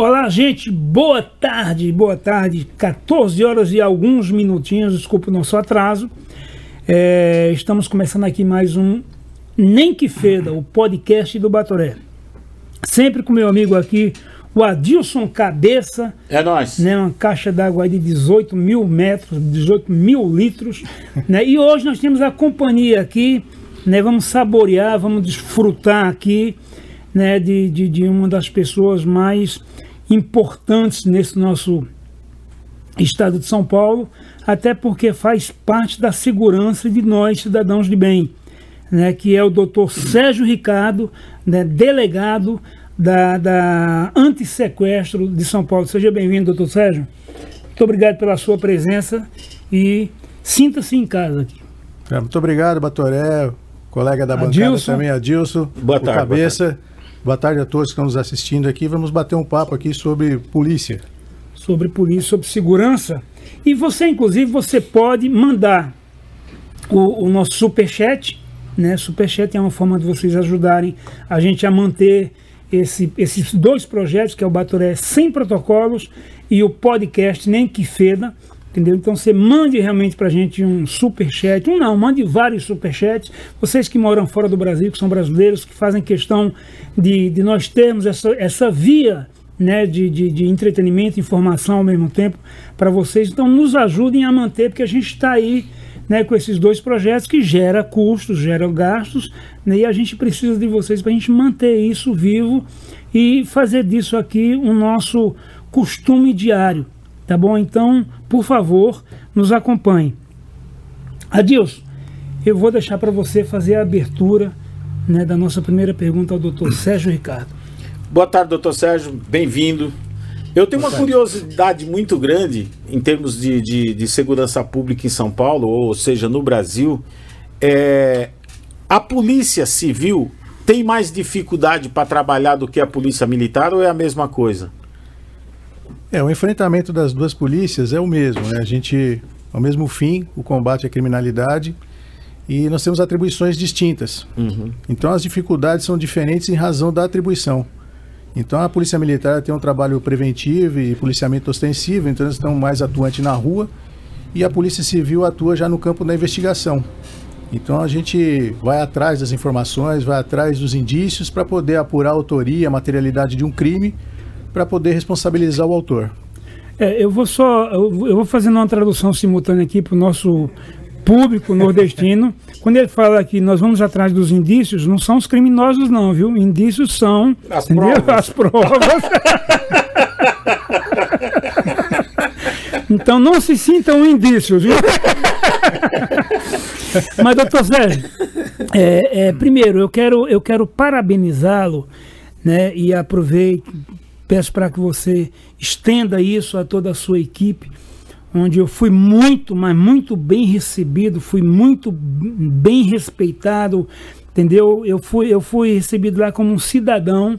Olá, gente, boa tarde, boa tarde, 14 horas e alguns minutinhos, desculpa o nosso atraso. É, estamos começando aqui mais um Nem Que Feda, o podcast do Batoré. Sempre com meu amigo aqui, o Adilson Cabeça. É nóis. Né, uma caixa d'água de 18 mil metros, 18 mil litros. né, e hoje nós temos a companhia aqui, né, vamos saborear, vamos desfrutar aqui né, de, de, de uma das pessoas mais importantes nesse nosso estado de São Paulo, até porque faz parte da segurança de nós, cidadãos de bem, né, que é o doutor Sérgio Ricardo, né, delegado da, da Antissequestro de São Paulo. Seja bem-vindo, doutor Sérgio. Muito obrigado pela sua presença e sinta-se em casa aqui. É, muito obrigado, Batoré, colega da Adilson. bancada também, Adilson. Boa tarde. Cabeça. Boa tarde. Boa tarde a todos que estão nos assistindo aqui. Vamos bater um papo aqui sobre polícia. Sobre polícia, sobre segurança. E você, inclusive, você pode mandar o, o nosso superchat. Né? Superchat é uma forma de vocês ajudarem a gente a manter esse, esses dois projetos, que é o Batoré Sem Protocolos e o podcast Nem Que Feda. Entendeu? Então você mande realmente para a gente um super chat, um não, mande vários super chats. Vocês que moram fora do Brasil, que são brasileiros, que fazem questão de, de nós termos essa, essa via né, de, de, de entretenimento e informação ao mesmo tempo para vocês. Então nos ajudem a manter, porque a gente está aí né, com esses dois projetos que gera custos, gera gastos, né, e a gente precisa de vocês para a gente manter isso vivo e fazer disso aqui o nosso costume diário. Tá bom? Então, por favor, nos acompanhe. Adilson, eu vou deixar para você fazer a abertura né, da nossa primeira pergunta ao doutor Sérgio Ricardo. Boa tarde, doutor Sérgio, bem-vindo. Eu tenho uma curiosidade muito grande em termos de, de, de, segurança pública em São Paulo, ou seja, no Brasil. É, a polícia civil tem mais dificuldade para trabalhar do que a polícia militar ou é a mesma coisa? É, o enfrentamento das duas polícias é o mesmo, né? A gente, ao mesmo fim, o combate à criminalidade e nós temos atribuições distintas. Uhum. Então as dificuldades são diferentes em razão da atribuição. Então a Polícia Militar tem um trabalho preventivo e policiamento ostensivo, então eles estão mais atuantes na rua e a Polícia Civil atua já no campo da investigação. Então a gente vai atrás das informações, vai atrás dos indícios para poder apurar a autoria, a materialidade de um crime para poder responsabilizar o autor. É, eu vou só, eu vou fazendo uma tradução simultânea aqui para o nosso público nordestino. Quando ele fala que nós vamos atrás dos indícios, não são os criminosos não, viu? Indícios são as entendeu? provas. As provas. então não se sintam indícios, viu? Mas, doutor Sérgio, é, é, primeiro eu quero, eu quero parabenizá-lo né, e aproveito Peço para que você estenda isso a toda a sua equipe, onde eu fui muito, mas muito bem recebido, fui muito bem respeitado, entendeu? Eu fui, eu fui recebido lá como um cidadão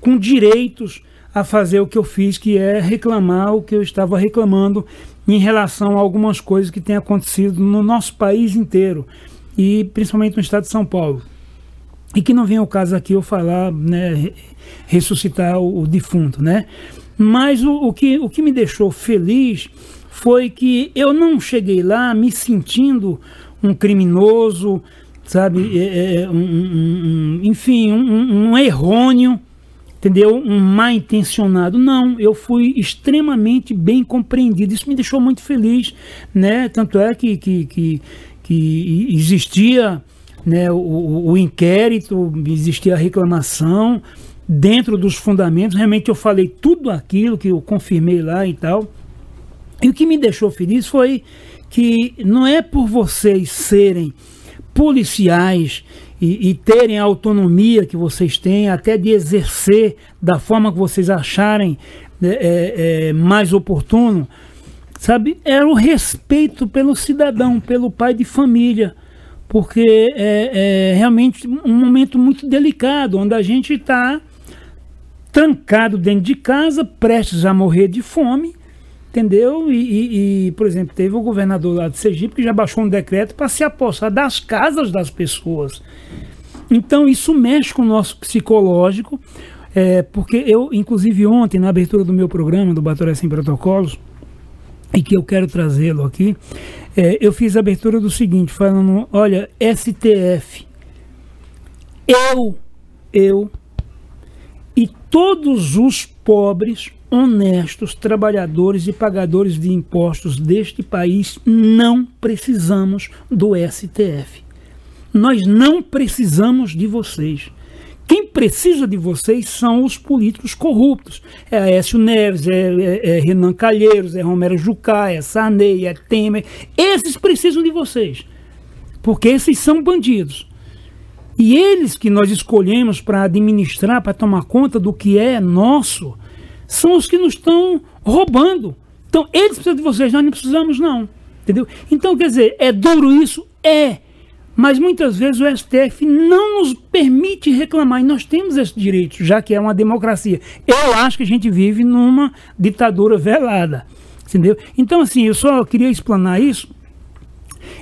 com direitos a fazer o que eu fiz, que é reclamar o que eu estava reclamando em relação a algumas coisas que têm acontecido no nosso país inteiro e principalmente no estado de São Paulo. E que não vem ao caso aqui eu falar, né, ressuscitar o, o defunto, né? Mas o, o, que, o que me deixou feliz foi que eu não cheguei lá me sentindo um criminoso, sabe? É, é, um, um, um, enfim, um, errôneo, entendeu? Um mal intencionado. Não, eu fui extremamente bem compreendido. Isso me deixou muito feliz, né? Tanto é que, que, que, que existia né, o, o inquérito, existia a reclamação dentro dos fundamentos. Realmente eu falei tudo aquilo que eu confirmei lá e tal. E o que me deixou feliz foi que não é por vocês serem policiais e, e, terem a autonomia que vocês têm, até de exercer da forma que vocês acharem né, é, é, mais oportuno, sabe? Era o respeito pelo cidadão, pelo pai de família porque é, é realmente um momento muito delicado, onde a gente está trancado dentro de casa, prestes a morrer de fome, Entendeu? E, e, e, por exemplo, teve o governador lá de Sergipe que já baixou um decreto para se apossar das casas das pessoas. Então, isso mexe com o nosso psicológico, é, porque eu, inclusive ontem, na abertura do meu programa, do Batoré Sem Protocolos, e que eu quero trazê-lo aqui, é, eu fiz a abertura do seguinte, falando, olha, STF, eu, eu e todos os pobres honestos, trabalhadores e pagadores de impostos deste país, não precisamos do STF. Nós não precisamos de vocês. Quem precisa de vocês são os políticos corruptos. É Aécio Neves, é, é, é Renan Calheiros, é Romero Jucá, é Sarney, é Temer. Esses precisam de vocês. Porque esses são bandidos. E eles que nós escolhemos para administrar, para tomar conta do que é nosso, são os que nos estão roubando. Então, eles precisam de vocês, nós não precisamos, não. Entendeu? Então, quer dizer, é duro isso? É. Mas muitas vezes o STF não nos permite reclamar, e nós temos esse direito, já que é uma democracia. Eu acho que a gente vive numa ditadura velada. Entendeu? Então, assim, eu só queria explanar isso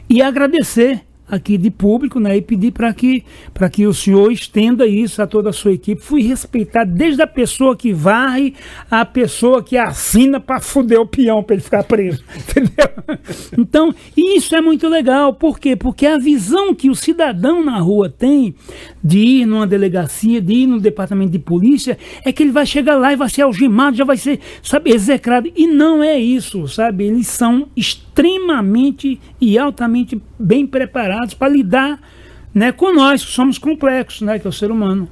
e agradecer aqui de público, né, e pedir para que, que o senhor estenda isso a toda a sua equipe. Fui respeitar desde a pessoa que varre a pessoa que assina para fuder o peão para ele ficar preso, entendeu? Então, isso é muito legal, por quê? Porque a visão que o cidadão na rua tem de ir numa delegacia, de ir no departamento de polícia, é que ele vai chegar lá e vai ser algemado, já vai ser, sabe, execrado, e não é isso, sabe? Eles são extremamente e altamente bem preparados para lidar né, com nós, que somos complexos, né, que é o ser humano.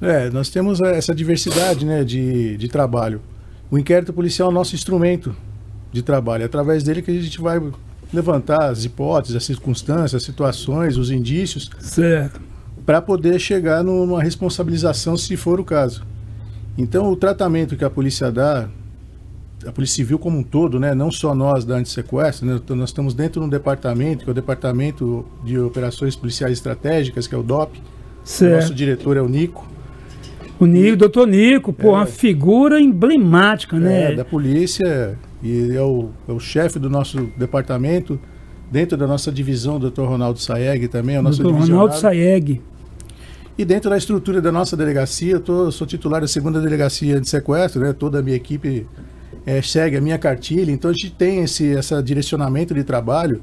É, nós temos essa diversidade né, de, de trabalho. O inquérito policial é o nosso instrumento de trabalho. É através dele que a gente vai levantar as hipóteses, as circunstâncias, as situações, os indícios. Certo. Para poder chegar numa responsabilização, se for o caso. Então, o tratamento que a polícia dá a Polícia Civil como um todo, né? não só nós da Antissequestro, né? Nós estamos dentro de um departamento, que é o Departamento de Operações Policiais Estratégicas, que é o DOP. Certo. O nosso diretor é o Nico. O Nico, doutor Nico, pô, é, uma figura emblemática, né? É, da polícia, e é o, é o chefe do nosso departamento, dentro da nossa divisão, o doutor Ronaldo Saeg também, é o nosso doutor Ronaldo Saeg. E dentro da estrutura da nossa delegacia, eu tô, sou titular da segunda delegacia de sequestro, né? Toda a minha equipe é, segue a minha cartilha. Então a gente tem esse essa direcionamento de trabalho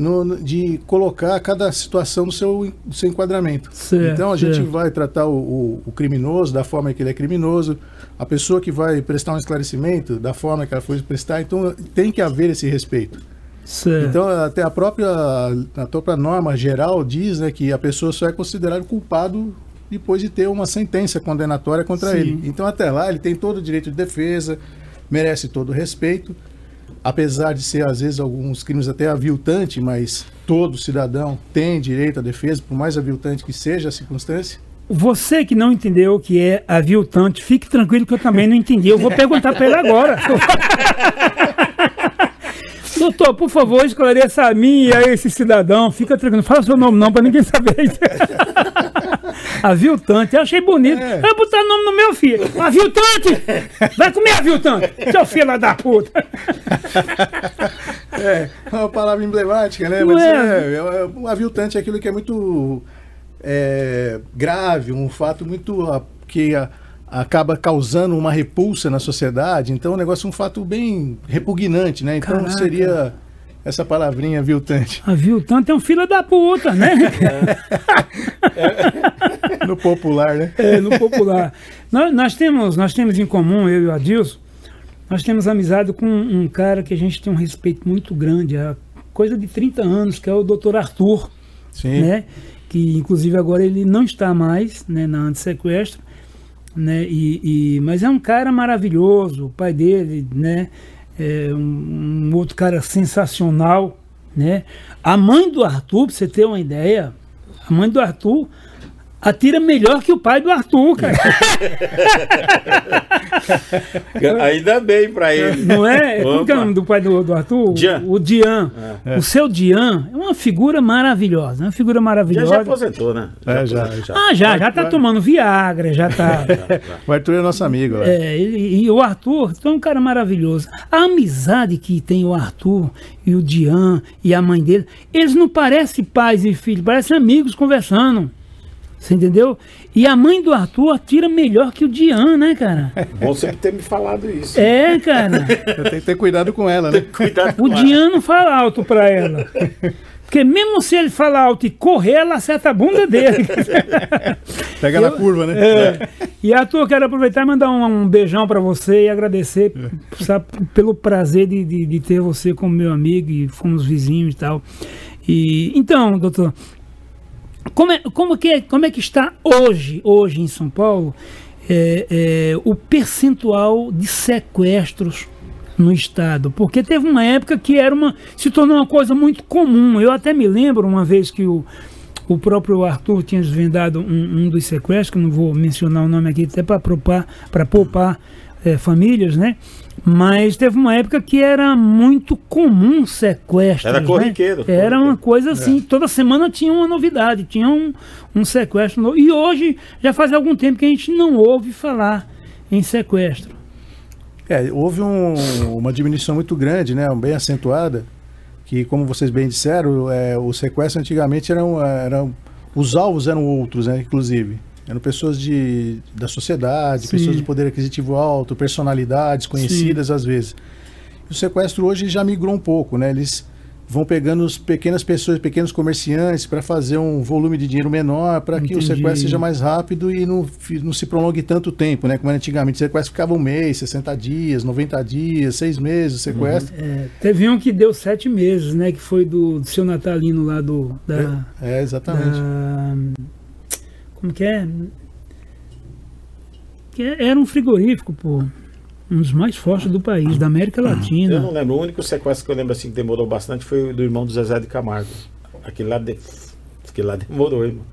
no, no, de colocar cada situação no seu, no seu enquadramento. Certo, então a certo. gente vai tratar o, o, o, criminoso da forma que ele é criminoso, a pessoa que vai prestar um esclarecimento da forma que ela foi prestar. Então tem que haver esse respeito. Certo. Então até a própria a própria norma geral diz né, que a pessoa só é considerada culpado depois de ter uma sentença condenatória contra Sim. ele. Então até lá ele tem todo o direito de defesa, merece todo o respeito, apesar de ser às vezes alguns crimes até aviltante, mas todo cidadão tem direito à defesa, por mais aviltante que seja a circunstância. Você que não entendeu o que é aviltante, fique tranquilo que eu também não entendi. Eu vou perguntar para ele agora. Doutor, por favor, esclareça a mim e a esse cidadão. Fica tranquilo, não fala seu nome não, para ninguém saber. aviltante, eu achei bonito. É. Eu vou botar o nome no meu filho. Aviltante! Vai comer aviltante, seu filho da puta. É, é uma palavra emblemática, né? Mas é. É, é, um aviltante é aquilo que é muito é, grave, um fato muito que a, acaba causando uma repulsa na sociedade. Então, o negócio é um fato bem repugnante, né? Então, Caraca. seria essa palavrinha viltante. A viltante é um filho da puta, né? É. no popular, né? É, no popular. nós, nós, temos, nós temos em comum, eu e o Adilson, nós temos amizade com um cara que a gente tem um respeito muito grande, há coisa de 30 anos, que é o doutor Arthur. Sim. Né? Que inclusive agora ele não está mais né, na antissequestro né? E, e, mas é um cara maravilhoso, o pai dele, né? É um, um, outro cara sensacional, né? A mãe do Arthur, pra você ter uma ideia, a mãe do Arthur atira melhor que o pai do Arthur, cara. Ainda bem pra ele. Não é? Como que é o nome do pai do, do Arthur? Dian. O Dian. O seu Dian é uma figura maravilhosa. Uma figura Já, maravilhosa. já aposentou, né? É, já, aposentou. já. Ah, já, já tá tomando Viagra, já tá. O Arthur é nosso amigo. ó. É, ele- e o Arthur é um cara maravilhoso. A amizade que tem o Arthur e o Dian e a mãe dele, eles não parecem pais e filhos, parecem amigos conversando. Você entendeu? E a mãe do Arthur atira melhor que o Dian, né, cara? Bom você ter me falado isso. É, cara. Eu tenho que ter cuidado com ela, né? Cuidado com O ela. Dian não fala alto pra ela. Porque mesmo se ele falar alto e correr, ela acerta a bunda dele. Pega na curva, né? É. E Arthur, quero aproveitar e mandar um, um beijão pra você e agradecer sabe, pelo prazer de, de, de ter você como meu amigo e fomos vizinhos e tal. E, então, doutor, como é, como, que é, como é que está hoje, hoje em São Paulo, é, é, o percentual de sequestros no estado? Porque teve uma época que era uma, se tornou uma coisa muito comum. Eu até me lembro uma vez que o, o próprio Arthur tinha desvendado um, um dos sequestros, que não vou mencionar o nome aqui, até para poupar, eh, famílias, né? Mas teve uma época que era muito comum sequestros. Era né? corriqueiro, Era uma coisa assim, toda semana tinha uma novidade, tinha um, um sequestro novo. E hoje já faz algum tempo que a gente não ouve falar em sequestro. É, houve um- uma diminuição muito grande, né, bem acentuada, que como vocês bem disseram, é, o sequestro antigamente eram, eram os alvos eram outros, né, inclusive. Eram pessoas de, da sociedade, Sim. pessoas de poder aquisitivo alto, personalidades conhecidas às vezes. O sequestro hoje já migrou um pouco, né? Eles vão pegando as pequenas pessoas, pequenos comerciantes para fazer um volume de dinheiro menor, para que o sequestro seja mais rápido e não, não se prolongue tanto tempo, né? Como era antigamente, o sequestro ficava um mês, 60 dias, 90 dias, seis meses, o sequestro. É, teve um que deu sete meses, né? Que foi do, do seu Natalino lá do. Da, É, exatamente. da- como que é? Que era um frigorífico, pô. Um dos mais fortes do país, da América Eu não Latina. lembro. O único sequestro que eu lembro assim que demorou bastante foi o do irmão do Zezé de Camargo. Aquele lá, de... Aquele lá demorou, irmão.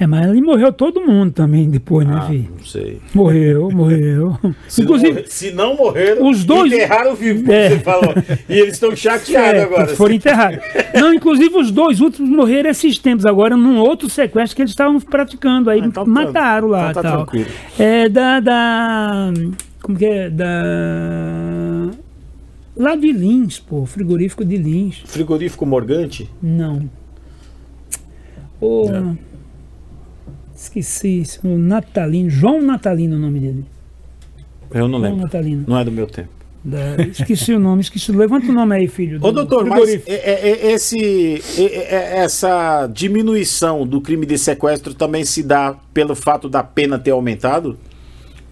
É, mas ali morreu todo mundo também depois, né, Ah, filho? não sei. Morreu, morreu. Se, Inclusive, não, morrer- se não morreram, os dois- enterraram vivo, como É. você falou. E eles estão chateados É, agora. Foram enterrados. Não, inclusive os dois últimos morreram esses tempos agora num outro sequestro que eles estavam praticando. Aí Ah, então tá- mataram lá. então tá tal. tranquilo. É da, da. Como que é? Da. Lá de Lins, pô, frigorífico de Lins. Frigorífico Morgante? Não. O. É. Esqueci, isso, o Natalino. João Natalino é o nome dele. Eu não João lembro. Natalino. Não é do meu tempo. Da- esqueci o nome, esqueci. Levanta o nome aí, filho. Ô, do doutor, mas frigorífico. é- é- esse, é- é- essa diminuição do crime de sequestro também se dá pelo fato da pena ter aumentado?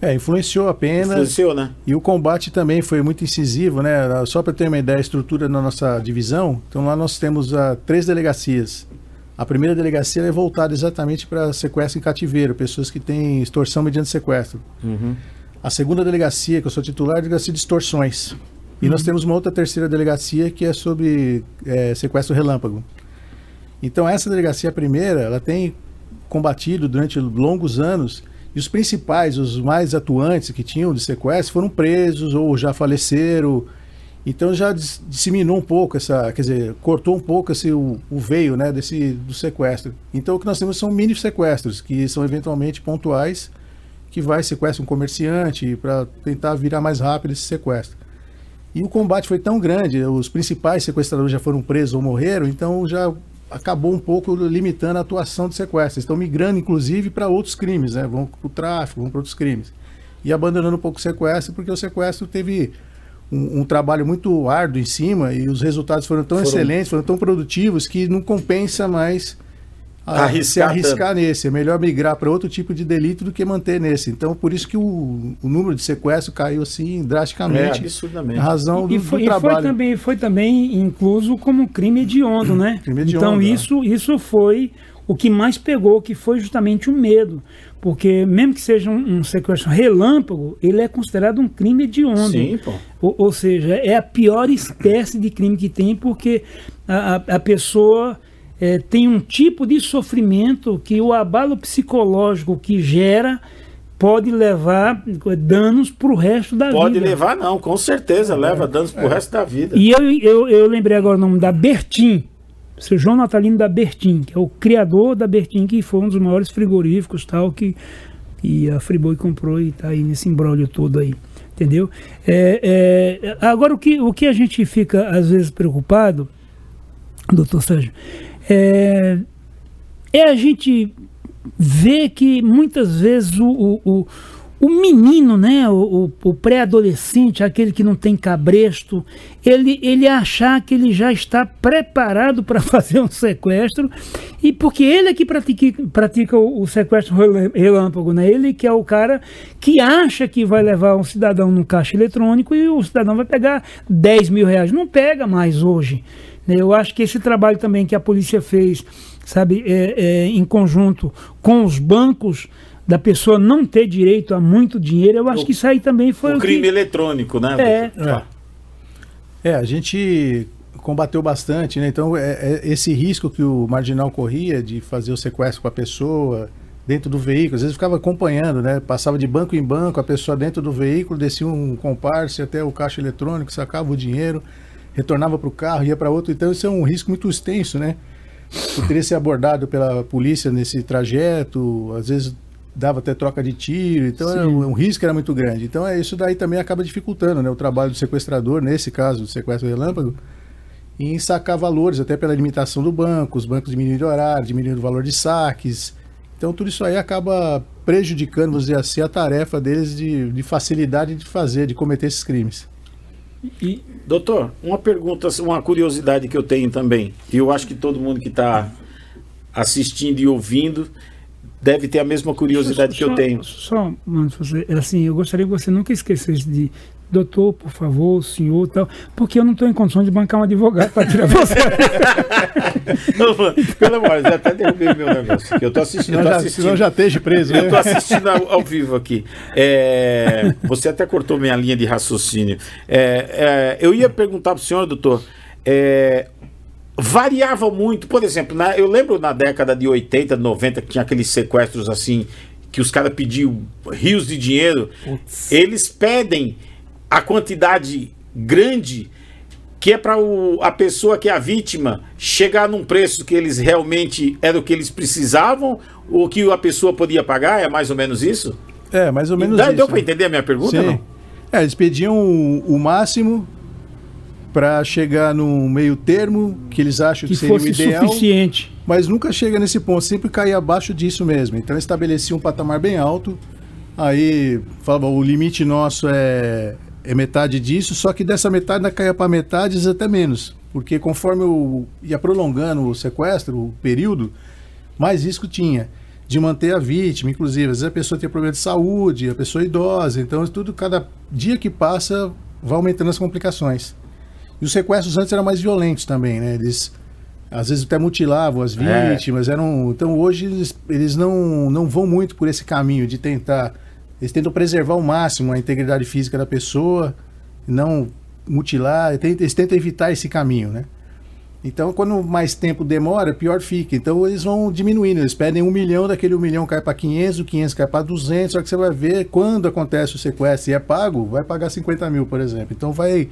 É, influenciou a pena. Influenciou, né? E o combate também foi muito incisivo, né? Só para ter uma ideia, a estrutura na nossa divisão, então lá nós temos ah, três delegacias. A primeira delegacia é voltada exatamente para sequestro em cativeiro, pessoas que têm extorsão mediante sequestro. A segunda delegacia, que eu sou titular, é a delegacia de extorsões. E nós temos uma outra terceira delegacia que é sobre eh, sequestro relâmpago. Então essa delegacia primeira, ela tem combatido durante longos anos e os principais, os mais atuantes que tinham de sequestro foram presos ou já faleceram. Então já dis- disseminou um pouco essa, quer dizer, cortou um pouco esse o, o veio, né, desse do sequestro. Então o que nós temos são mini sequestros que são eventualmente pontuais, que vai sequestra um comerciante para tentar virar mais rápido esse sequestro. E o combate foi tão grande, os principais sequestradores já foram presos ou morreram, então já acabou um pouco limitando a atuação de sequestros. Estão migrando, inclusive, para outros crimes, né? Vão para o tráfico, vão para outros crimes. E abandonando um pouco o sequestro, porque o sequestro teve um, um trabalho muito árduo em cima e os resultados foram tão Foram- excelentes, foram tão produtivos que não compensa mais a- Arriscar se arriscar nesse. É melhor migrar para outro tipo de delito do que manter nesse. Então, por isso que o, o número de sequestro caiu assim É, drasticamente. absurdamente. Em razão do, E foi, do e foi trabalho. também, foi também incluso como crime hediondo, né? Crime hediondo, então é. isso, isso foi o que mais pegou, que foi justamente o medo. Porque mesmo que seja um, um sequestro relâmpago, ele é considerado um crime hediondo. Sim, pô. Ou, ou seja, é a pior espécie de crime que tem, porque a, a- a pessoa é, tem um tipo de sofrimento que o abalo psicológico que gera pode levar danos para o resto da pode vida. Pode levar, não, com certeza, é, leva danos para o é. resto da vida. E eu, eu, eu lembrei agora o nome da Bertin, seu João Natalino da Bertin, que é o criador da Bertin, que foi um dos maiores frigoríficos tal que, que a Friboi comprou e está aí nesse embrólio todo aí. Entendeu? É, é, agora, o que, o que a gente fica às vezes preocupado, doutor Sérgio, é, é a gente ver que muitas vezes o, o, o menino, né, o, o pré-adolescente, aquele que não tem cabresto, ele, ele achar que ele já está preparado para fazer um sequestro, e porque ele é que pratica, pratica o, o, sequestro relâmpago, né? ele que é o cara que acha que vai levar um cidadão no caixa eletrônico e o cidadão vai pegar 10 mil reais. Não pega mais hoje. Né? Eu acho que esse trabalho também que a polícia fez, sabe, é, é, em conjunto com os bancos, da pessoa não ter direito a muito dinheiro, eu acho o, que isso aí também foi. O, o crime que... eletrônico, né? É. é. É, a gente combateu bastante, né? Então, é, é, esse risco que o marginal corria de fazer o sequestro com a pessoa dentro do veículo, às vezes ficava acompanhando, né? Passava de banco em banco, a pessoa dentro do veículo, descia um comparse até o caixa eletrônico, sacava o dinheiro, retornava para o carro, ia para outro. Então, isso é um risco muito extenso, né? Poderia ser abordado pela polícia nesse trajeto, às vezes dava até troca de tiro, então era um, um, risco era muito grande. Então é isso daí também acaba dificultando né, o trabalho do sequestrador, nesse caso do sequestro relâmpago, em sacar valores, até pela limitação do banco, os bancos diminuindo o horário, diminuindo o valor de saques. Então tudo isso aí acaba prejudicando, vamos dizer assim, a tarefa deles de, de facilidade de fazer, de cometer esses crimes. E, doutor, uma pergunta, uma curiosidade que eu tenho também, e eu acho que todo mundo que está assistindo e ouvindo deve ter a mesma curiosidade só, que eu tenho. Só, mano, assim, eu gostaria que você nunca esquecesse de doutor, por favor, senhor, tal, porque eu não estou em condições de bancar um advogado para tirar você. não, mano, pelo amor, eu até derrubei meu negócio. Eu tô assistindo. Já, assistindo. Senão já esteja preso. Eu estou né? assistindo ao, ao, vivo aqui. É, você até cortou minha linha de raciocínio. É, é, eu ia perguntar para o senhor, doutor, é, variava muito. Por exemplo, na, eu lembro na década de 80, 90, que tinha aqueles sequestros assim, que os caras pediam rios de dinheiro. Putz. Eles pedem a quantidade grande que é para a pessoa que é a vítima chegar num preço que eles realmente era o que eles precisavam ou que a pessoa podia pagar? É mais ou menos isso? É, mais ou menos dá, isso. Deu para entender a minha pergunta? Sim. Não? É, eles pediam o, o máximo para chegar num meio termo que eles acham que, que seria o ideal. suficiente. Mas nunca chega nesse ponto, sempre cai abaixo disso mesmo. Então estabelecia um patamar bem alto. Aí falava, o limite nosso é, é metade disso, só que dessa metade ainda caia para metade, até menos. Porque conforme o, ia prolongando o sequestro, o período, mais risco tinha de manter a vítima, inclusive. Às vezes a pessoa tem problema de saúde, a pessoa é idosa, então tudo, cada dia que passa, vai aumentando as complicações. E os sequestros antes eram mais violentos também, né? Eles às vezes até mutilavam as é. vítimas, é. eram. Então hoje eles, eles não, não vão muito por esse caminho de tentar. Eles tentam preservar ao máximo a integridade física da pessoa, não mutilar, eles tentam evitar esse caminho, né? Então, quando mais tempo demora, pior fica. Então, eles vão diminuindo. Eles pedem um milhão, daquele um milhão cai para 500, o 500 cai para 200. Só que você vai ver, quando acontece o sequestro e é pago, vai pagar 50 mil, por exemplo. Então, vai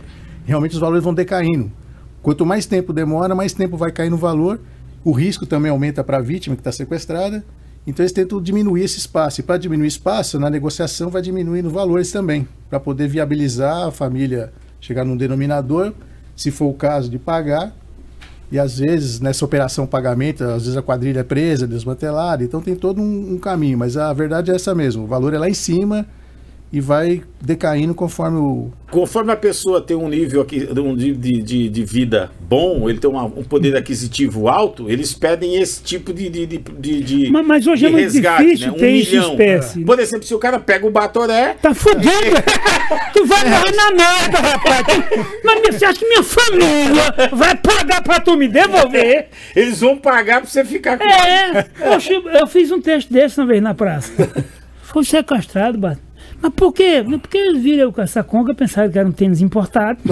realmente os valores vão decaindo. Quanto mais tempo demora, mais tempo vai cair no valor. O risco também aumenta para a vítima que está sequestrada. Então eles tentam diminuir esse espaço. E para diminuir espaço, na negociação vai diminuindo valores também, para poder viabilizar a família chegar num denominador, se for o caso de pagar. E às vezes, nessa operação pagamento, às vezes a quadrilha é presa, desmantelada. Então tem todo um, um caminho. Mas a verdade é essa mesmo. O valor é lá em cima e vai decaindo conforme o. Conforme a pessoa tem um nível aqui, um de, de, de vida bom, ele tem uma, um poder aquisitivo alto, eles pedem esse tipo de. de, de, de mas, mas hoje é muito resgate, difícil né? um ter milhão. espécie. Por exemplo, se o cara pega o Batoré. Tá fudido! tu vai morrer na merda, rapaz! mas você acha que minha família vai pagar pra tu me devolver? Eles vão pagar pra você ficar com É, eu, eu fiz um teste desse uma vez na praça. Foi sequestrado, Bato. Mas por quê? Porque eles viram com essa conga e pensaram que era um tênis importado.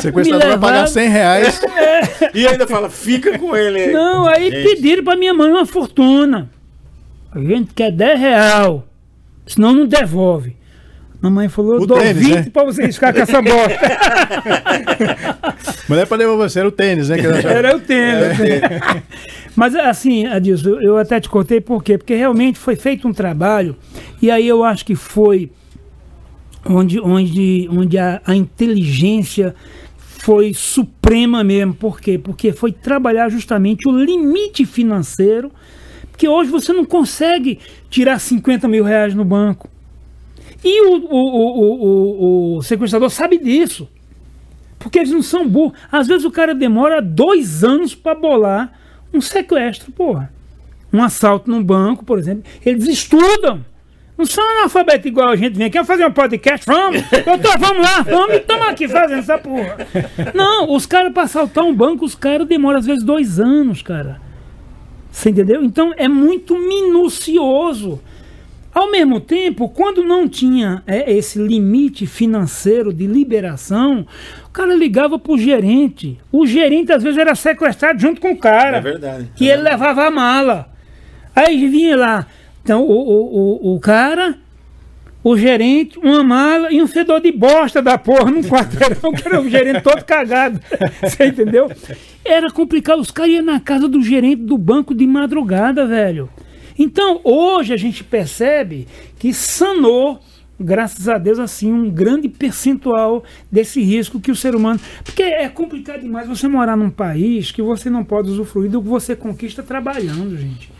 Sequestrador vai pagar 100 reais. E ainda fala, fica com ele. Não, aí Gente. pediram pra minha mãe uma fortuna. A gente quer 10 real. Senão não devolve. Mamãe falou, eu O dou tênis, 20 né? pra vocês com essa bosta. Mas não é pra levar você, era o tênis, né? que ela achava. Era o tênis. Mas assim, Adilson, eu- eu até te contei por quê? Porque realmente foi feito um trabalho, e aí eu acho que foi onde, onde, onde a, a inteligência foi suprema mesmo. Por quê? Porque foi trabalhar justamente o limite financeiro, porque hoje você não consegue tirar 50 mil reais no banco. E o, o, o, o, sequestrador sabe disso. Porque eles não são burros. Às vezes o cara demora dois anos para bolar um sequestro, porra. Um assalto num banco, por exemplo. Eles estudam. Não são analfabetos igual a gente vem aqui. Quer fazer um podcast? Vamos! Doutor, vamos lá! Vamos estamos aqui fazendo essa porra. Não, os caras para assaltar um banco, os caras demoram às vezes dois anos, cara. Você entendeu? Então é muito minucioso. Ao mesmo tempo, quando não tinha é, esse limite financeiro de liberação, o cara ligava pro gerente. O gerente às vezes era sequestrado junto com o cara. É verdade. E ele levava a mala. Aí vinha lá. Então o, o, o, o cara, o gerente, uma mala e um fedor de bosta da porra num quarteirão, que era o gerente todo cagado. Você entendeu? Era complicado. Os caras iam na casa do gerente do banco de madrugada, velho. Então, hoje a gente percebe que sanou, graças a Deus, assim, um grande percentual desse risco que o ser humano. Porque é complicado demais você morar num país que você não pode usufruir do que você conquista trabalhando, gente.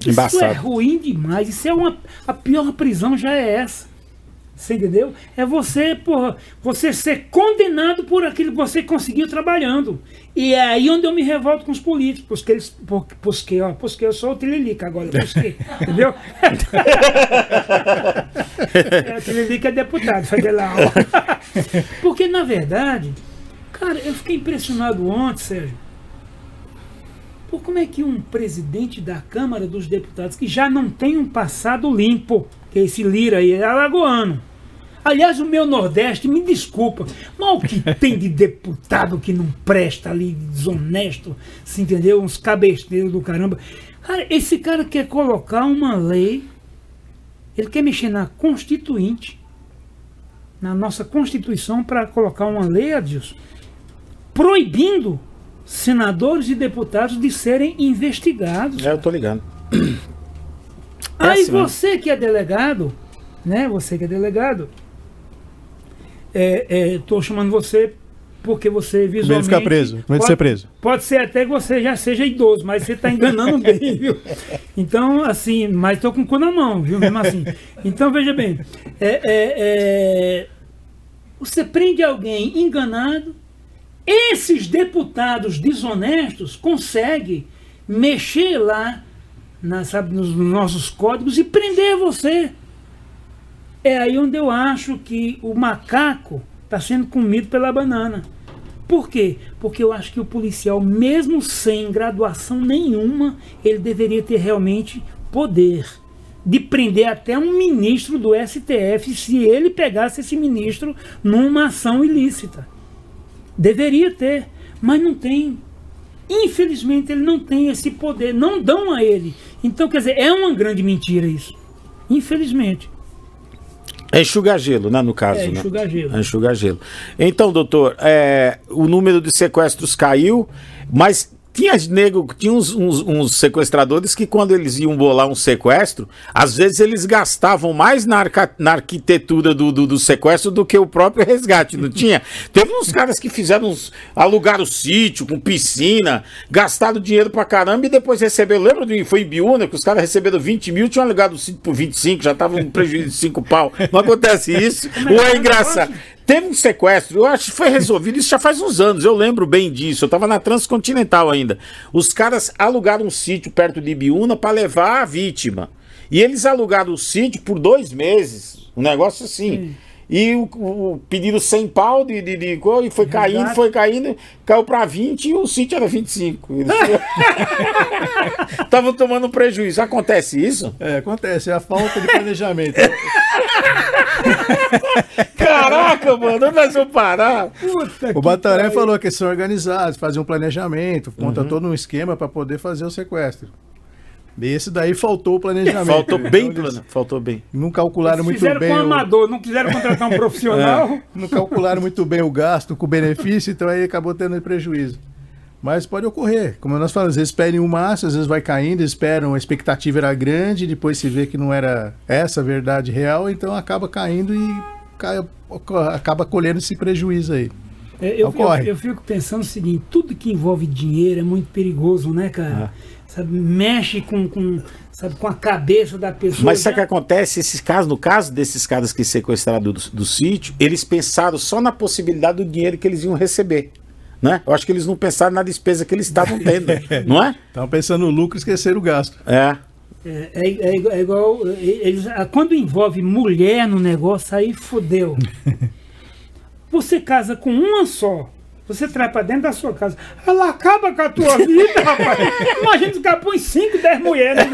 Isso é Embaçado. ruim demais. Isso é uma. A pior prisão já é essa. Você entendeu? É você, porra, você ser condenado por aquilo que você conseguiu trabalhando. E é aí onde eu me revolto com os políticos, porque eles. por- Porque, ó, porque eu sou o Tililica agora, porque, entendeu? é, o Tililica é deputado federal. porque, na verdade, cara, eu fiquei impressionado ontem, Sérgio. Por como é que um presidente da Câmara dos Deputados, que já não tem um passado limpo, que é esse Lira aí, é alagoano. Aliás, o meu Nordeste, me desculpa, mas o que tem de deputado que não presta ali, desonesto, se entendeu? Uns cabesteiros do caramba. Cara, esse cara quer colocar uma lei, ele quer mexer na Constituinte, na nossa Constituição, para colocar uma lei, Adilson, proibindo senadores e deputados de serem investigados. É, eu tô ligado. Aí assim mesmo. você que é delegado, né? Você que é delegado, é, é, tô chamando você porque você visualmente... de ficar preso, de pode, ser preso. Pode ser até que você já seja idoso, mas você está enganando bem, viu? Então, assim, mas estou com o cu na mão, viu? Mesmo assim. Então, veja bem, é, é, é, você prende alguém enganado, esses deputados desonestos conseguem mexer lá na, sabe, nos nossos códigos e prender você. É aí onde eu acho que o macaco está sendo comido pela banana. Por quê? Porque eu acho que o policial, mesmo sem graduação nenhuma, ele deveria ter realmente poder de prender até um ministro do STF se ele pegasse esse ministro numa ação ilícita. Deveria ter, mas não tem. Infelizmente ele não tem esse poder, não dão a ele. Então, quer dizer, é uma grande mentira isso. Infelizmente. É enxugar gelo, né, no caso, É né? enxugar gelo. É enxugar gelo. Então, doutor, é, o número de sequestros caiu, mas tinha nego, tinha uns, uns- uns sequestradores que quando eles iam bolar um sequestro, às vezes eles gastavam mais na, arca- na arquitetura do, do, do sequestro do que o próprio resgate, não tinha? Teve uns caras que fizeram uns, alugaram sítio com piscina, gastaram dinheiro pra caramba e depois receberam, lembra do foi em Biúna que os caras receberam 20 mil, tinham alugado o sítio por 25, já tava um prejuízo de 5 pau. Não acontece isso? Ou é engraçado? Teve um sequestro, eu acho que foi resolvido, isso já faz uns anos, eu lembro bem disso. Eu tava na Transcontinental ainda. Os caras alugaram um sítio perto de Ibiúna para levar a vítima. E eles alugaram o sítio por dois meses, um negócio assim. E o, o pedido 100 pau de, de, de coisa, e foi Exato. caindo, foi caindo, caiu pra 20 e o sítio era 25. Estavam tomando prejuízo. Acontece isso? É, acontece, é a falta de planejamento. Caraca, mano, onde nós vamos parar? Puta O Bataré falou que eles são organizados, fazem um planejamento, monta Uhum. todo um esquema para poder fazer o sequestro. Esse daí faltou o planejamento. Faltou bem, Então, eles plano. Faltou bem. Não calcularam muito Fizeram bem. com um o- amador, não quiseram contratar um profissional. É. não calcularam muito bem o gasto com o benefício, então aí acabou tendo prejuízo. Mas pode ocorrer. Como nós falamos, eles pedem um massa, às vezes vai caindo, esperam, a expectativa era grande, depois se vê que não era essa a verdade real, então acaba caindo e cai- acaba colhendo esse prejuízo aí. É, eu, eu, Ocorre. eu fico pensando o seguinte, tudo que envolve dinheiro é muito perigoso, né, cara? Sabe, mexe com, com, sabe, com a cabeça da pessoa. Mas sabe o que acontece? Esses casos, no caso desses caras que sequestraram do, do sítio, eles pensaram só na possibilidade do dinheiro que eles iam receber. Né? Eu acho que eles não pensaram na despesa que eles estavam tendo, não é? Estavam pensando no lucro e esqueceram o gasto. É. É, é, é igual- é igual. é, Eles, ah, quando envolve mulher no negócio, aí fodeu. Você casa com uma só. Você traz pra dentro da sua casa. Ela acaba com a tua vida, rapaz. Imagina se o cara põe 5, 10 mulheres.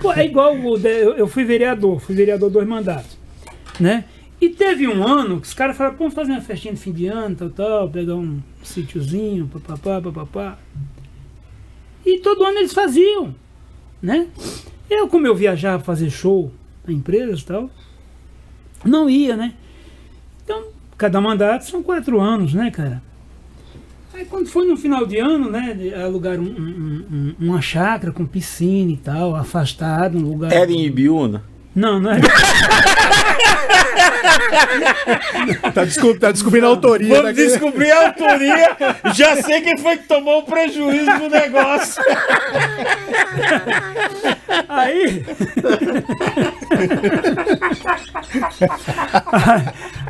Pô, é igual. Eu fui vereador, fui vereador dois mandatos. Né? E teve um ano que os caras falaram, vamos fazer uma festinha de fim de ano, tal, tal, pegar um sítiozinho, papapá, papapá. E todo ano eles faziam, né? Eu, como eu viajava fazer show em empresas e tal, não ia, né? Então, cada mandato são quatro anos, né, cara? Aí quando foi no final de ano, né, alugaram um- um- um- uma chácara com piscina e tal, afastado, um lugar... Era em Ibiúna. Não, não é... Tá, descob- tá descobrindo a autoria. Vamos daquele- descobrir a autoria. Já sei quem foi que tomou o prejuízo do negócio. Aí.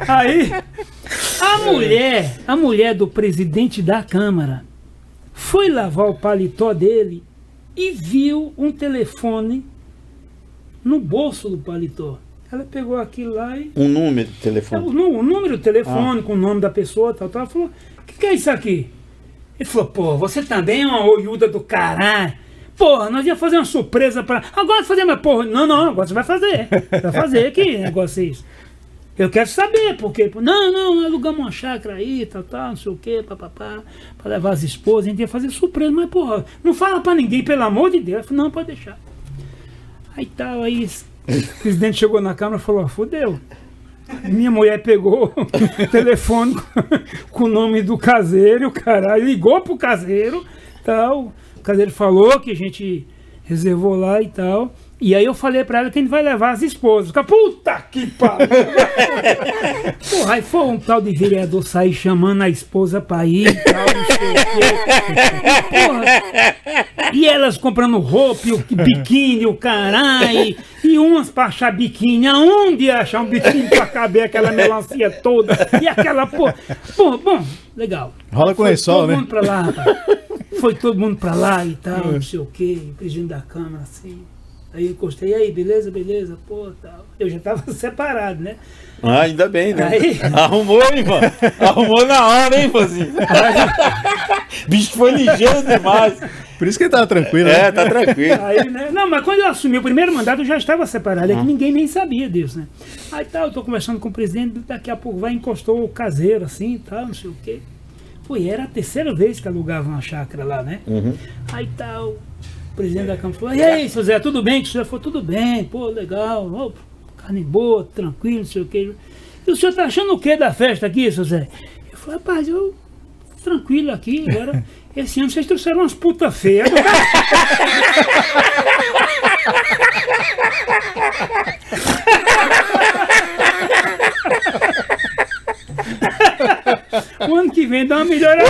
Aí. A mulher, a mulher do presidente da Câmara foi lavar o paletó dele e viu um telefone no bolso do paletó. Ela pegou aquilo lá e. Um número de O, telefone. nu- o número do telefone com o nome da pessoa, tal, tal. Ela falou: O que, que é isso aqui? Ele falou: Pô, você também é uma olhuda do caralho. Porra, nós ia fazer uma surpresa pra. Agora fazer, mas porra. Não, não, agora você vai fazer. Vai fazer. Que negócio é isso? Eu quero saber, porque. Não, não, alugamos uma chácara aí, tal, tal, não sei o quê, papapá, pra levar as esposas, a gente ia fazer surpresa, mas porra, não fala pra ninguém, pelo amor de Deus. Eu falei, não, pode deixar. Aí tal, aí o presidente chegou na câmara e falou, "Ó, fudeu. Minha mulher pegou o telefone com o nome do caseiro, caralho, ligou pro caseiro, tal. O caseiro falou que a gente reservou lá e tal. E aí eu falei pra ela que a gente vai levar as esposas. Fica, Puta que pariu! Porra, aí foi um tal de vereador sair chamando a esposa pra ir e tal, não sei o quê. Porra, e elas comprando roupa, e o biquíni, o caralho, e umas pra achar biquíni. Aonde achar um biquíni pra caber aquela melancia toda? E aquela porra. Bom, bom, legal. Rola com Foi lençol, todo né? mundo pra lá, rapaz. Foi todo mundo pra lá e tal, não sei o quê, presidente da Câmara, assim. Aí eu encostei, aí, beleza, beleza, pô, tal. Eu já tava separado, né? Ah, ainda bem, né? Aí- Arrumou, hein, mano? Arrumou na hora, hein, Fozinho? Bicho foi ligeiro demais. Por isso que ele tava tranquilo, É, né? tá tranquilo. Aí, né? Não, mas quando eu assumi o primeiro mandato, eu já estava separado. É que ninguém nem sabia disso, né? Aí tal, eu tô conversando com o presidente, daqui a pouco vai encostou o caseiro assim e tal, não sei o quê. Pô, e era a terceira vez que alugava uma chácara lá, né? Aí tal, presidente da Câmara falou, e aí, seu Zé, tudo bem? Que o senhor falou, tudo bem, pô, legal, ó, carne boa, tranquilo, não sei o quê. E o senhor tá achando o que da festa aqui, seu Zé? Eu falei, rapaz, eu tranquilo aqui, agora. Esse ano vocês trouxeram umas puta feias. O ano que vem dá uma melhorada.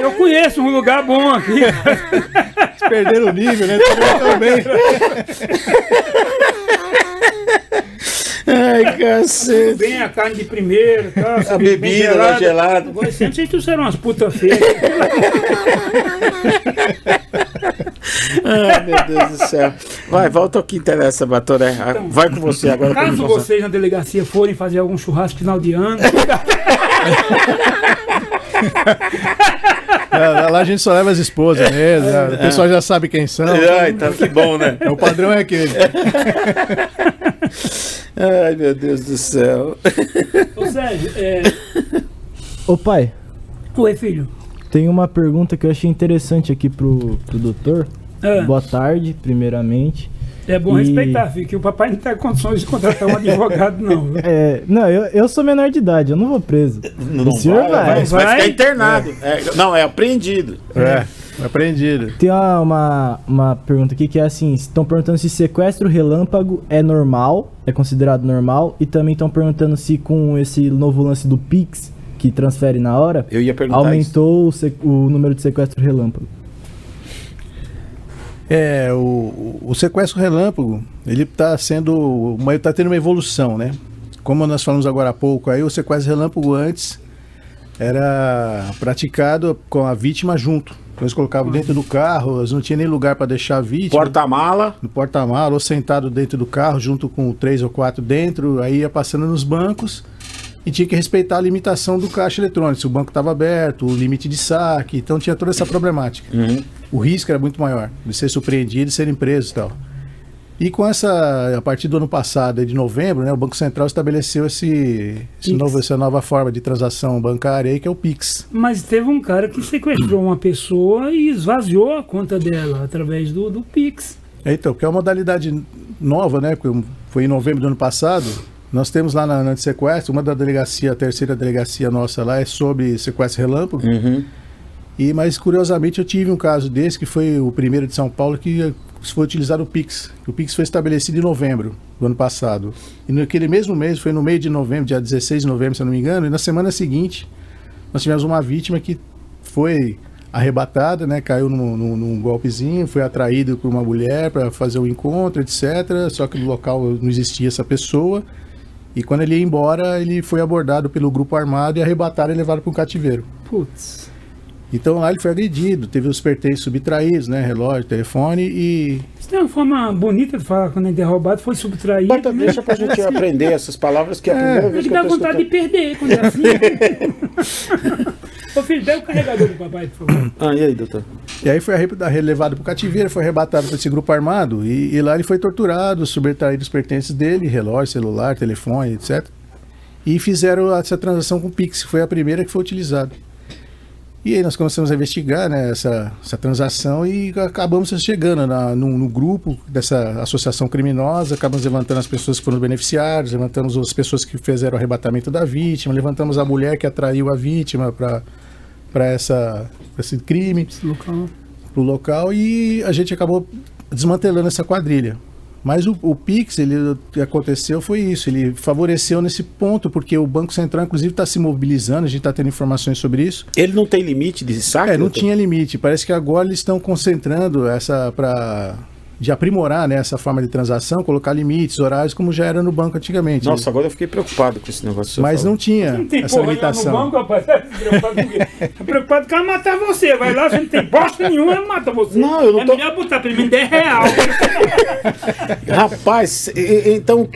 Eu conheço um lugar bom aqui. Perderam o nível, né? Tão bem. Ai, cacete. Bem a carne de primeiro, tal, A bebida lá gelada. Agora sempre vocês trouxeram umas putas feias. Ai, meu Deus do céu. Vai, volta ao que interessa, Batoré. Ah, Vai com você agora. Caso vocês na delegacia forem fazer algum churrasco final de ano, Lá, lá a gente só leva as esposas mesmo. né? O pessoal já sabe quem são. Ai, tá que bom, né? O padrão é aquele. Ai, meu Deus do céu. ô Sérgio, é... Ô pai, Oi, filho. tem uma pergunta que eu achei interessante aqui pro, pro doutor. Ah, Boa tarde, primeiramente. É bom E- respeitar, filho, que o papai não tem condições de contratar um advogado, não. É, não, eu, eu sou menor de idade, eu não vou preso. Não o senhor vai. vai, vai Vai. ficar internado. É, não, é apreendido. É, aprendido. Tem uma, uma, uma pergunta aqui que é assim: estão perguntando se sequestro relâmpago é normal, é considerado normal, e também estão perguntando se com esse novo lance do Pix, que transfere na hora, aumentou o, o número de sequestro relâmpago. É, o, o sequestro relâmpago, ele está sendo, uma- tá tendo uma evolução, né? Como nós falamos agora há pouco, aí o sequestro relâmpago antes era praticado com a vítima junto. Então eles colocavam dentro do carro, eles não tinham nem lugar para deixar a vítima. Porta-mala. no porta-malas ou sentado dentro do carro junto com três ou quatro dentro, aí ia passando nos bancos e tinha que respeitar a limitação do caixa eletrônico, se o banco estava aberto, o limite de saque, então tinha toda essa problemática. O risco era muito maior de ser surpreendido e serem presos e tal. E com essa, a partir do ano passado, de novembro, né, o Banco Central estabeleceu esse, esse novo, essa nova forma de transação bancária aí, que é o Pix. Mas teve um cara que sequestrou uma pessoa e esvaziou a conta dela através do, do Pix. É, Então, porque é uma modalidade nova, né? Foi em novembro do ano passado. Nós temos lá na, na sequestro, uma da delegacia, a terceira delegacia nossa lá é sobre sequestro relâmpago. Uhum. E, mas curiosamente eu tive um caso desse, que foi o primeiro de São Paulo, que eh, foi utilizado o Pix. O Pix foi estabelecido em novembro do ano passado. E naquele mesmo mês, foi no meio de novembro, dia 16 de novembro, se eu não me engano, e na semana seguinte nós tivemos uma vítima que foi arrebatada, né, caiu num, num- num golpezinho, foi atraído por uma mulher para fazer o encontro, etc. Só que no local não existia essa pessoa. E quando ele ia embora, ele foi abordado pelo grupo armado e arrebataram e levaram para um cativeiro. Putz. Então lá ele foi agredido, teve os pertences subtraídos, né? Relógio, telefone e. Isso tem uma forma bonita de falar quando gente é roubado, foi subtraído. Bota, né? deixa pra gente aprender essas palavras, que é a primeira Tem vez que que eu dar tô vontade de escutando. perder quando é assim. Ô filho, dê o carregador do papai, por favor. Ah, e aí, doutor? E aí foi relevado para o cativeiro, foi arrebatado por esse grupo armado e, e lá ele foi torturado, subtraído os pertences dele, relógio, celular, telefone, etc. E fizeram essa transação com o Pix, que foi a primeira que foi utilizada. E aí nós começamos a investigar né, essa, essa transação e acabamos chegando na, no, no grupo dessa associação criminosa, acabamos levantando as pessoas que foram beneficiários, levantamos as pessoas que fizeram o arrebatamento da vítima, levantamos a mulher que atraiu a vítima para esse crime Esse local. pro local e a gente acabou desmantelando essa quadrilha. Mas o, o Pix, ele, o que aconteceu foi isso, ele favoreceu nesse ponto, porque o Banco Central, inclusive, está se mobilizando, a gente está tendo informações sobre isso. Ele não tem limite de saque? É, não tinha limite. Parece que agora eles estão concentrando essa para de aprimorar né, essa forma de transação, colocar limites, horários, como já era no banco antigamente. Nossa, agora eu fiquei preocupado com esse negócio. Mas falou. não tinha Não tem essa porra limitação. no banco, rapaz. Tá preocupado com o? Tá preocupado ela matar você. Vai lá, você não tem bosta nenhuma, ela mata você. Não, eu não é tô- melhor botar pelo menos 10 real. Rapaz, então.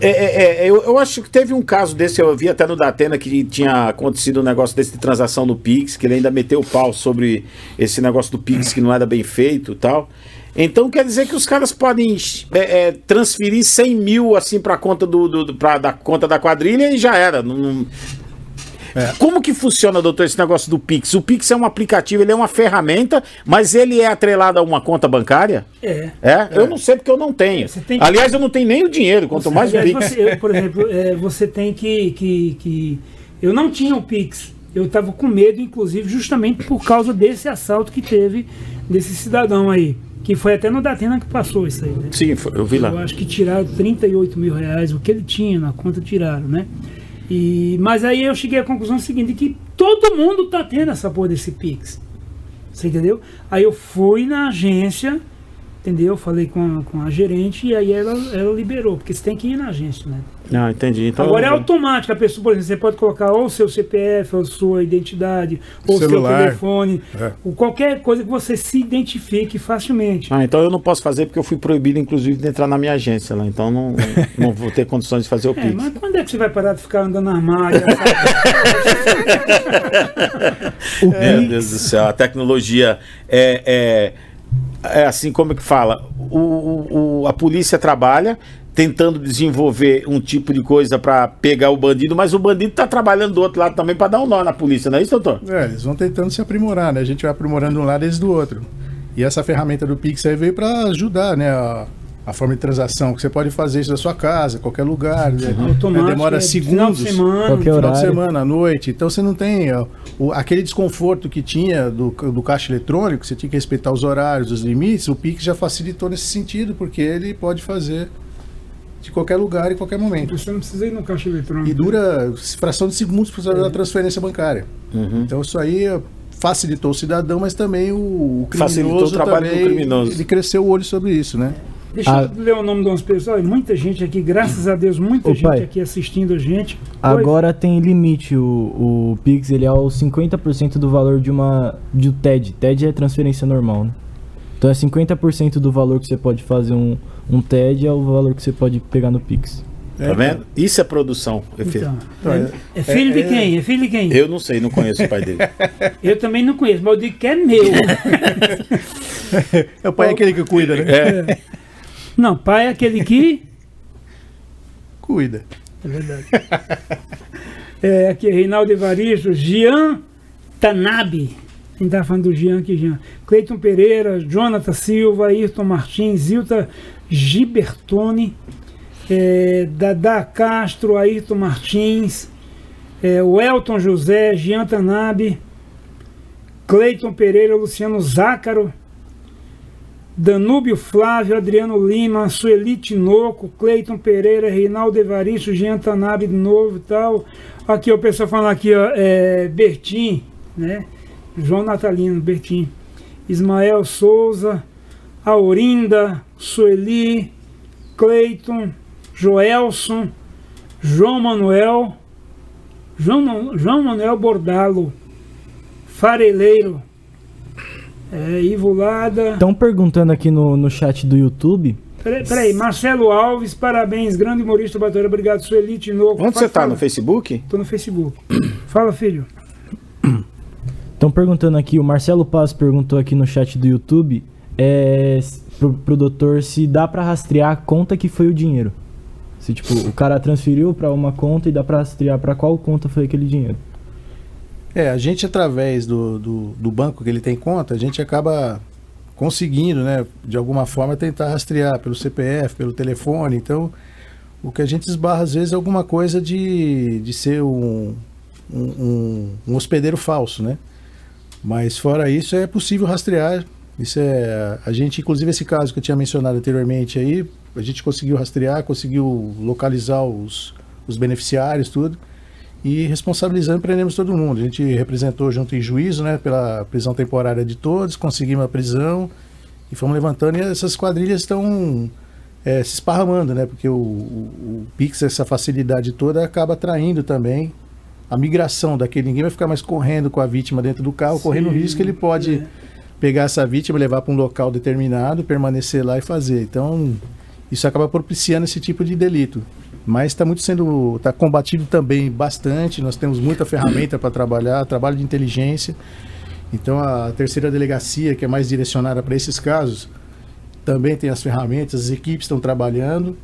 é, é, é, eu, eu acho que teve um caso desse, eu vi até no Datena que tinha acontecido um negócio desse de transação do Pix, que ele ainda meteu o pau sobre esse negócio do Pix que não era bem feito e tal. Então quer dizer que os caras podem é, é, transferir 100 mil assim pra conta do, do, pra, da conta da quadrilha e já era. Não- não- É. Como que funciona, doutor, esse negócio do Pix? O Pix é um aplicativo, ele é uma ferramenta, mas ele é atrelado a uma conta bancária? É. É? Eu não sei porque eu não tenho. Você tem- Aliás, eu não tenho nem o dinheiro, quanto mais o Pix. você- eu, por exemplo, é, você tem que, que, que. Eu não tinha o Pix. Eu estava com medo, inclusive, justamente por causa desse assalto que teve desse cidadão aí. Que foi até no Datena que passou isso aí, né? Sim, foi- eu vi Eu lá. acho que tiraram 38 mil reais, o que ele tinha na conta tiraram, né? E, mas aí eu cheguei à conclusão seguinte, que todo mundo tá tendo essa porra desse Pix. Você entendeu? Aí eu fui na agência, entendeu? Falei com a, com a gerente e aí ela, ela liberou, porque você tem que ir na agência, né? Ah, entendi. Então, Agora é automático, a pessoa, por exemplo, você pode colocar ou o seu CPF, ou sua identidade, ou o seu telefone, É. ou qualquer coisa que você se identifique facilmente. Ah, então eu não posso fazer porque eu fui proibido, inclusive, de entrar na minha agência lá. Então não, não vou ter condições de fazer o É, Pix. mas quando é que você vai parar de ficar andando armário? O Meu Deus do céu, a tecnologia é, é, é assim como é que fala. O, o- a polícia trabalha tentando desenvolver um tipo de coisa para pegar o bandido, mas o bandido tá trabalhando do outro lado também para dar um nó na polícia, não é isso, doutor? É, eles vão tentando se aprimorar, né? A gente vai aprimorando de um lado e eles do outro. E essa ferramenta do Pix aí veio para ajudar, né? A, a forma de transação, que você pode fazer isso da sua casa, qualquer lugar. né? Automático, Demora é, Final de segundos. semana. Qualquer Final de horário. semana, à noite. Então você não tem ó, o- aquele desconforto que tinha do, do caixa eletrônico, você tinha que respeitar os horários, os limites. O Pix já facilitou nesse sentido, porque ele pode fazer de qualquer lugar em qualquer momento. Você não precisa ir no caixa eletrônico. E dura fração de segundos para fazer a transferência bancária. Uhum. Então isso aí facilitou o cidadão, mas também o, o criminoso Facilitou o trabalho do também, criminoso. Ele cresceu o olho sobre isso, né? Deixa Ah. eu ler o nome de umas pessoas. Olha, muita gente aqui, graças a Deus, muita Ô, gente pai. aqui assistindo a gente. agora tem limite. O, o Pix ele é o 50% do valor de uma. de um TED. TED é transferência normal, né? Então é 50% do valor que você pode fazer um, um TED é o valor que você pode pegar no Pix. Tá vendo? Isso é produção. Efe- Então, Então, é, é- é filho de é- quem? É filho de quem? Eu não sei, não conheço o pai dele. Eu também não conheço, mas eu digo que é meu. É o pai é aquele que cuida, né? É. não, pai é aquele que. Cuida. É verdade. É, aqui é Reinaldo Evaristo, Jean Tanabe. Quem tá falando do Jean aqui, Jean? Cleiton Pereira, Jonathan Silva, Ayrton Martins, Zilta Gibertoni, é, Dada Castro, Ayrton Martins, é, o Elton José, Jean Tanabe, Cleiton Pereira, Luciano Zácaro, Danúbio Flávio, Adriano Lima, Sueli Tinoco, Cleiton Pereira, Reinaldo Evaristo, Jean Tanabe de novo e tal. Aqui o pessoal falando aqui, ó, é, Bertim, né? João Natalino, Bertim. Ismael Souza, Aurinda, Sueli, Cleiton, Joelson, João Manuel, João, João Manuel Bordalo, Fareleiro, é, Ivo Lada. Estão perguntando aqui no, no chat do YouTube. Peraí, peraí, Marcelo Alves, parabéns, grande humorista Batória, obrigado, Sueli Tinoco. Onde você tá? fala. No Facebook? Tô no Facebook. Fala, filho. Estão perguntando aqui, o Marcelo Paz perguntou aqui no chat do YouTube é, pro, pro doutor se dá pra rastrear a conta que foi o dinheiro. Se tipo, o cara transferiu pra uma conta e dá pra rastrear pra qual conta foi aquele dinheiro. É, a gente através do, do, do banco que ele tem conta, a gente acaba conseguindo, né, de alguma forma tentar rastrear pelo CPF, pelo telefone. Então, o que a gente esbarra às vezes é alguma coisa de, de ser um, um, um, um hospedeiro falso, né? Mas fora isso é possível rastrear. Isso é a gente, inclusive esse caso que eu tinha mencionado anteriormente aí, a gente conseguiu rastrear, conseguiu localizar os, os beneficiários, tudo e responsabilizando prendemos todo mundo. A gente representou junto em juízo, né, pela prisão temporária de todos, conseguimos a prisão e fomos levantando e essas quadrilhas estão é, se esparramando, né, porque o, o, o Pix, essa facilidade toda, acaba atraindo também a migração daquele. Ninguém vai ficar mais correndo com a vítima dentro do carro, correndo o Sim, risco que ele pode é. pegar essa vítima, levar para um local determinado, permanecer lá e fazer. Então, isso acaba propiciando esse tipo de delito. Mas está muito sendo, está combatido também bastante. Nós temos muita ferramenta para trabalhar, trabalho de inteligência. Então, a terceira delegacia, que é mais direcionada para esses casos, também tem as ferramentas, as equipes estão trabalhando.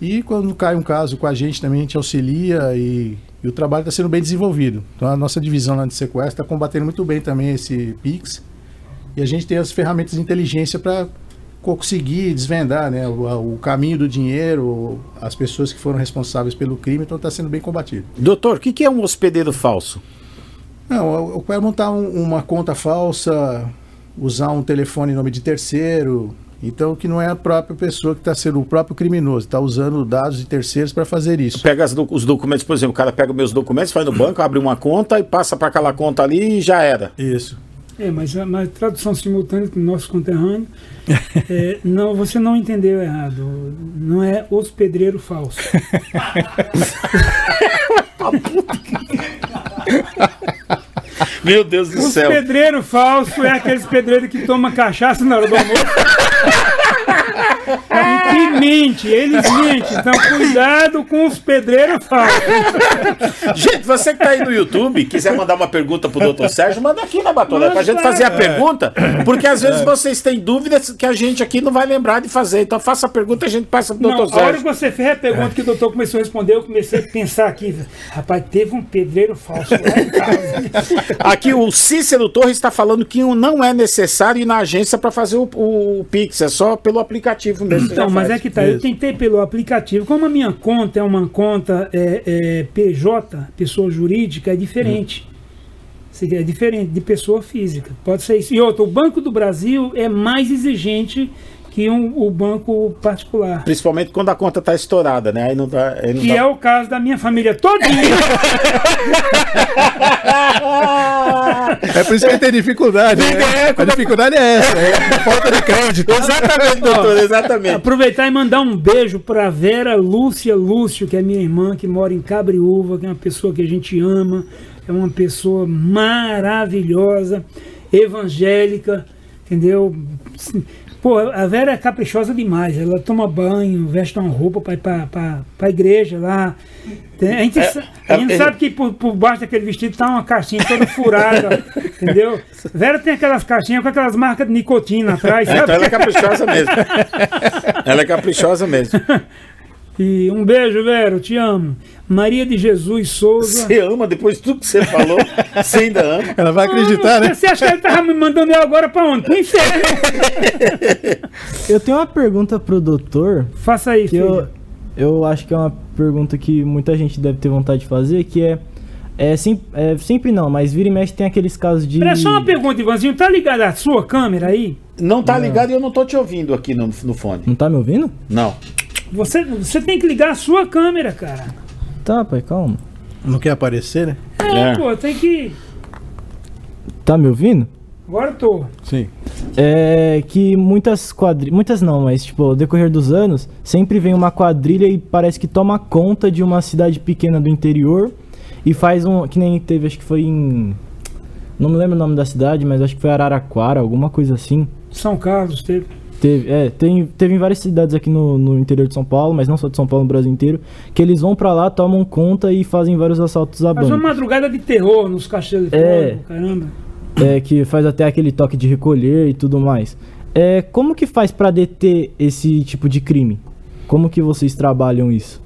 E quando cai um caso com a gente também, a gente auxilia e, e o trabalho está sendo bem desenvolvido. Então, a nossa divisão lá de sequestro está combatendo muito bem também esse PIX. E a gente tem as ferramentas de inteligência para conseguir desvendar né, o, o caminho do dinheiro, as pessoas que foram responsáveis pelo crime, então está sendo bem combatido. Doutor, o que, que é um hospedeiro falso? Não, eu quero montar um- uma conta falsa, usar um telefone em nome de terceiro, então que não é a própria pessoa que está sendo o próprio criminoso, está usando dados de terceiros para fazer isso. Pega do- os documentos, por exemplo, o cara pega meus documentos, vai no banco, abre uma conta e passa para aquela conta ali e já era. Isso. É, mas a mas tradução simultânea do nosso conterrâneo, é, não, você não entendeu errado. Não é hospedreiro falso. Meu Deus do Os céu. pedreiro falso é aqueles pedreiros que tomam cachaça na hora do almoço. e que mente, eles mentem. Então cuidado com os pedreiros falsos. Gente, você que tá aí no YouTube, quiser mandar uma pergunta pro doutor Sérgio, manda aqui na Batona pra gente fazer a é. pergunta, porque às vezes vocês têm dúvidas que a gente aqui não vai lembrar de fazer. Então faça a pergunta e a gente passa pro doutor a hora que Sérgio. você fez a pergunta que o doutor começou a responder, eu comecei a pensar aqui. Rapaz, teve um pedreiro falso lá em casa. Aqui o Cícero Torres está falando que não é necessário ir na agência para fazer o, o Pix, é só pelo aplicativo mesmo. Então, mas faz. é que tá. Eu Isso. tentei pelo aplicativo. Como a minha conta é uma conta é, é, PJ, pessoa jurídica, é diferente. Isso É diferente de pessoa física. Pode ser isso. E outro, o Banco do Brasil é mais exigente que um- o banco particular. Principalmente quando a conta tá estourada, né? Aí não dá. Aí não Que dá... é o caso da minha família todinha. É por isso que tem dificuldade. né? A dificuldade é essa, é falta de crédito. Exatamente, doutor, exatamente. Aproveitar e mandar um beijo para Vera Lúcia Lúcio, que é minha irmã, que mora em Cabriúva, que é uma pessoa que a gente ama, é uma pessoa maravilhosa, evangélica, entendeu? Pô, a Vera é caprichosa demais, ela toma banho, veste uma roupa para ir para a igreja lá. A gente, sa- a gente é- sabe que por, por baixo daquele vestido tá uma caixinha toda furada, entendeu? Vera tem aquelas caixinhas com aquelas marcas de nicotina atrás, É, sabe? então ela é caprichosa mesmo. Ela é caprichosa mesmo. E um beijo, Vera, eu te amo. Maria de Jesus Souza. Você ama, depois de tudo que você falou, você ainda ama. Ela vai acreditar, né? Você acha que ele tava me mandando eu agora pra onde? Pro inferno. Eu tenho uma pergunta pro doutor, Faça aí, que eu, filho. eu acho que é uma pergunta que muita gente deve ter vontade de fazer, que é, é, sem- é, sempre não, mas vira e mexe tem aqueles casos de... Pera, só uma pergunta, Ivanzinho. Tá ligada a sua câmera aí? Não tá ligado e eu não tô te ouvindo aqui no, no fone. Não tá me ouvindo? Não. Você, você tem que ligar a sua câmera, cara. Tá, pai, calma. Não quer aparecer, né? É, É. pô, tem que. Tá me ouvindo? Agora eu tô. Sim. É que muitas quadrilhas. Muitas não, mas tipo, ao decorrer dos anos, sempre vem uma quadrilha e parece que toma conta de uma cidade pequena do interior e faz um. Que nem teve, acho que foi em. Não me lembro o nome da cidade, mas acho que foi Araraquara, alguma coisa assim. São Carlos teve. Teve, é, tem, teve em várias cidades aqui no, no interior de São Paulo, mas não só de São Paulo, no Brasil inteiro, que eles vão pra lá, tomam conta e fazem vários assaltos a Faz uma madrugada de terror nos castelos de É. fogo, caramba. É, que faz até aquele toque de recolher e tudo mais. É, como que faz pra deter esse tipo de crime? Como que vocês trabalham isso?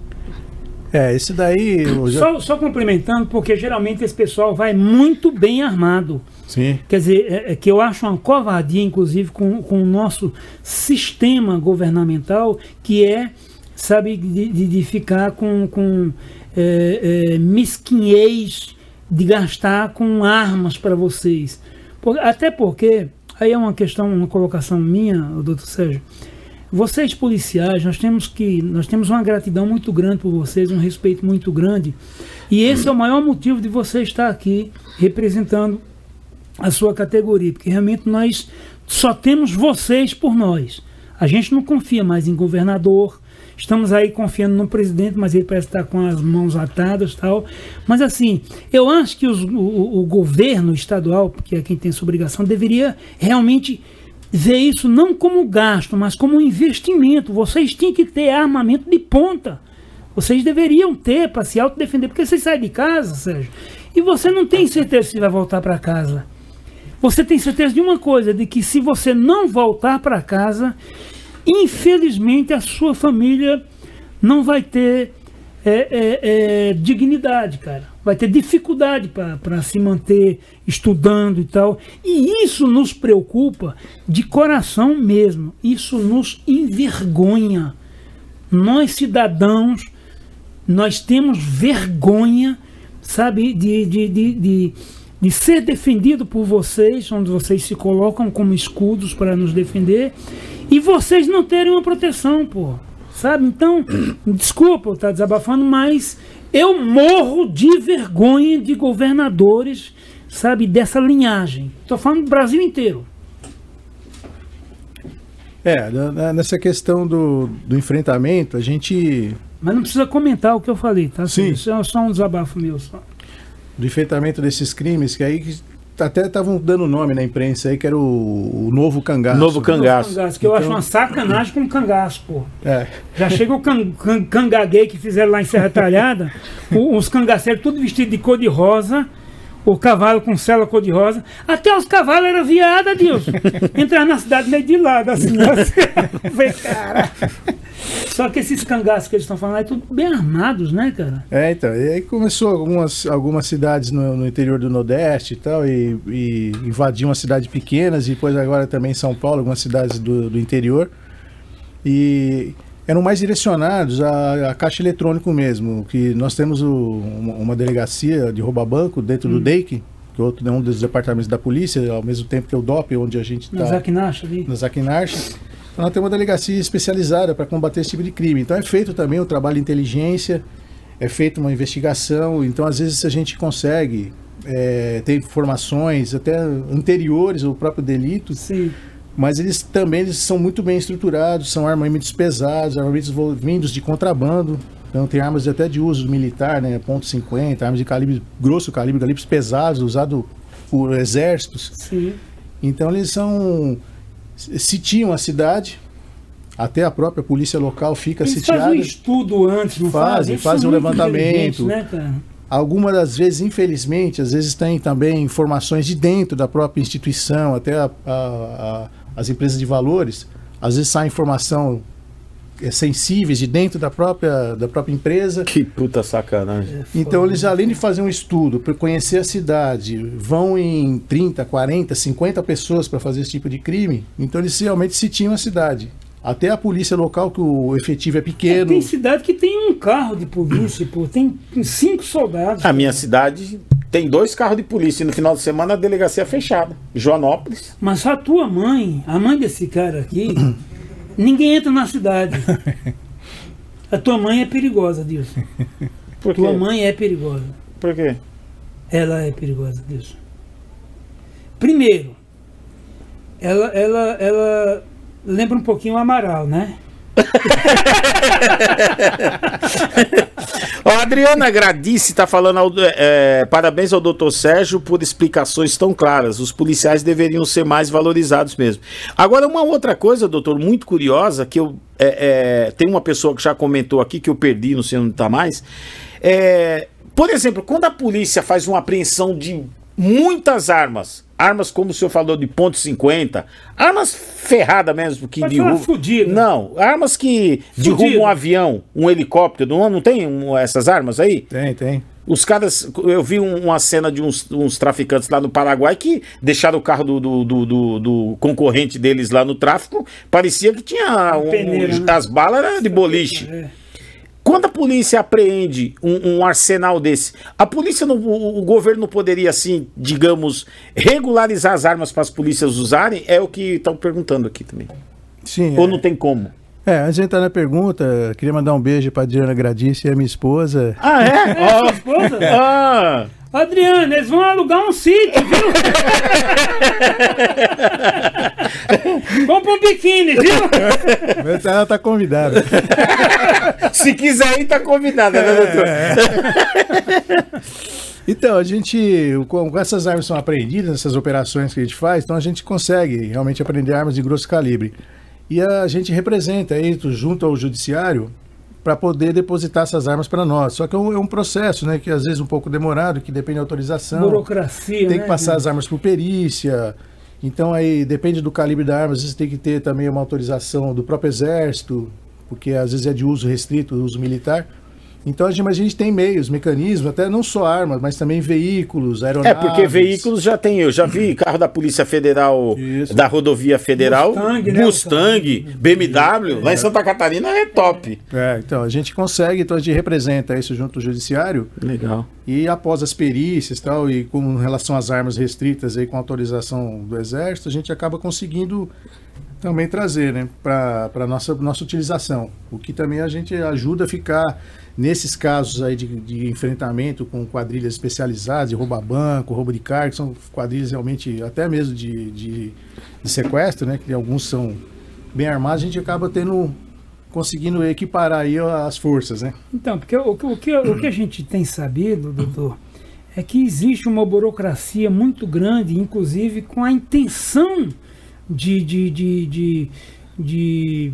É, esse daí. eu já- Só, só complementando, porque geralmente esse pessoal vai muito bem armado. Sim. Quer dizer, é, é que eu acho uma covardia, inclusive, com, com o nosso sistema governamental, que é, sabe, de, de, ficar com, com é, é, mesquinhez de gastar com armas para vocês. Por- até porque, aí é uma questão, uma colocação minha, doutor Sérgio, vocês policiais, nós temos que, nós temos uma gratidão muito grande por vocês, um respeito muito grande, e esse é o maior motivo de você estar aqui representando a sua categoria, porque realmente nós só temos vocês por nós. A gente não confia mais em governador, estamos aí confiando no presidente, mas ele parece estar com as mãos atadas tal. Mas assim, eu acho que os- o, o- governo estadual, que é quem tem essa obrigação, deveria realmente ver isso não como gasto, mas como investimento. Vocês têm que ter armamento de ponta. Vocês deveriam ter para se autodefender, porque você sai de casa, Sérgio, e você não tem certeza se vai voltar para casa. Você tem certeza de uma coisa, de que se você não voltar para casa, infelizmente a sua família não vai ter é, é, é, dignidade, cara. Vai ter dificuldade para se manter estudando e tal. E isso nos preocupa de coração mesmo. Isso nos envergonha. Nós, cidadãos, nós temos vergonha, sabe, de, de, de, de, de ser defendido por vocês, onde vocês se colocam como escudos para nos defender, e vocês não terem uma proteção, pô. Sabe? Então, desculpa eu estar desabafando, mas eu morro de vergonha de governadores, sabe, dessa linhagem. Estou falando do Brasil inteiro. É, nessa questão do, do enfrentamento, a gente. Mas não precisa comentar o que eu falei, tá? Sim. Isso é só um desabafo meu. Só. Do enfrentamento desses crimes, que aí que até estavam dando nome na imprensa aí, que era o, o novo cangaço. Novo cangaço. Cangaço, que eu Então- acho uma sacanagem com um cangaço, pô. É. Já chega o can, can, cangaguei que fizeram lá em Serra Talhada, o- os cangaceiros tudo vestido de cor de rosa, o cavalo com cela cor de rosa. Até os cavalos eram viada, Deus. Entrar na cidade meio de lado, assim. assim. Falei, cara. Só que esses cangaços que eles estão falando aí, tudo bem armados, né, cara? É, então, e aí começou algumas, algumas cidades no, no interior do Nordeste e tal, e, e invadiam as cidades pequenas, e depois agora também em São Paulo, algumas cidades do, do interior. E eram mais direcionados à, à caixa eletrônico mesmo, que nós temos o- uma, delegacia de rouba-banco dentro do DEIC, que é outro, é um dos departamentos da polícia, ao mesmo tempo que é o DOP, onde a gente Na está Zaquinacha ali. na Zaquinarche. Então, nós temos uma delegacia especializada para combater esse tipo de crime. Então é feito também o trabalho de inteligência, é feita uma investigação. Então às vezes a gente consegue é, ter informações até anteriores ao próprio delito, Sim. mas eles também eles são muito bem estruturados, são armamentos pesados, armamentos vindos de contrabando. Então tem armas até de uso militar, né, ponto .50, armas de calibre grosso calibre, calibres pesados, usado por exércitos. Sim. Então eles são sitiam a cidade, até a própria polícia local fica Eles fazem sitiada. um estudo antes, não Fazem, fazem? Fazem um levantamento. Né, cara? Algumas das vezes, infelizmente, às vezes tem também informações de dentro da própria instituição, até a- a- a- as empresas de valores, às vezes sai informação sensíveis de dentro da própria, da própria empresa. Que puta sacanagem. Então eles além de fazer um estudo para conhecer a cidade, vão em 30, 40, 50 pessoas para fazer esse tipo de crime, então eles realmente sitiam a cidade. Até a polícia local, que o efetivo é pequeno. Tem cidade que tem um carro de polícia, pô. Tem cinco soldados. A minha cidade tem dois carros de polícia e no final de semana a delegacia é fechada. Joanópolis. Mas a tua mãe, a mãe desse cara aqui, ninguém entra na cidade. A tua mãe é perigosa, Dilson. Por quê? Tua mãe é perigosa. Por quê? Ela é perigosa, Dilson. Primeiro, ela, ela, ela lembra um pouquinho o Amaral, né? Ó, Adriana Gradice está falando ao- é, parabéns ao doutor Sérgio por explicações tão claras. Os policiais deveriam ser mais valorizados mesmo. Agora, uma outra coisa, doutor, muito curiosa, que eu é, é, tem uma pessoa que já comentou aqui que eu perdi, não sei onde está mais. É, por exemplo, quando a polícia faz uma apreensão de muitas armas, armas como o senhor falou de ponto .50, armas ferradas mesmo que Pode derrubam. fudida. Não, armas que derrubam um avião, um helicóptero, não, não tem um- essas armas aí? Tem, tem. Os caras, eu vi um- uma cena de uns, uns traficantes lá no Paraguai que deixaram o carro do, do, do- do- do concorrente deles lá no tráfico, parecia que tinha um- peneira, um- né? as balas eram de boliche. É. Quando a polícia apreende um, um arsenal desse, a polícia, não, o, o governo não poderia, assim, digamos, regularizar as armas para as polícias usarem? É o que estão perguntando aqui também. Sim. Ou é. não tem como? É, antes de entrar na pergunta, queria mandar um beijo para Adriana Gradice, a minha esposa. Ah, é? É, sua esposa? Ah! Adriana, eles vão alugar um sítio, viu? Vamos um biquíni, viu? Ela tá convidada. Se quiser ir, tá convidada, né, doutor? Então, a gente, com essas armas são apreendidas, essas operações que a gente faz, então a gente consegue realmente apreender armas de grosso calibre. E a gente representa isso junto ao judiciário para poder depositar essas armas para nós. Só que é um, é um processo, né, que às vezes é um pouco demorado, que depende da autorização. Burocracia, Tem né? que passar as armas por perícia. Então aí depende do calibre da arma, às vezes tem que ter também uma autorização do próprio exército, porque às vezes é de uso restrito, uso militar. Então a gente, mas a gente tem meios, mecanismos, até não só armas, mas também veículos, É, aeronaves. porque veículos já tem. Eu já vi carro da Polícia Federal, Isso. da Rodovia Federal, Mustang, né, Mustang, BMW. Lá em Santa Catarina é top. É, então a gente consegue, então a gente representa isso junto ao judiciário Legal. e após as perícias tal e com relação às armas restritas aí com autorização do exército, a gente acaba conseguindo também trazer né, para a nossa, nossa utilização. O que também a gente ajuda a ficar nesses casos aí de, de enfrentamento com quadrilhas especializadas, de roubo a banco, roubo de carga, que são quadrilhas realmente até mesmo de, de, de sequestro, né? Que alguns são bem armados, a gente acaba tendo conseguindo equiparar aí as forças, né? Então, porque o, o, que, o que a gente tem sabido, doutor, é que existe uma burocracia muito grande, inclusive com a intenção de, de, de, de, de,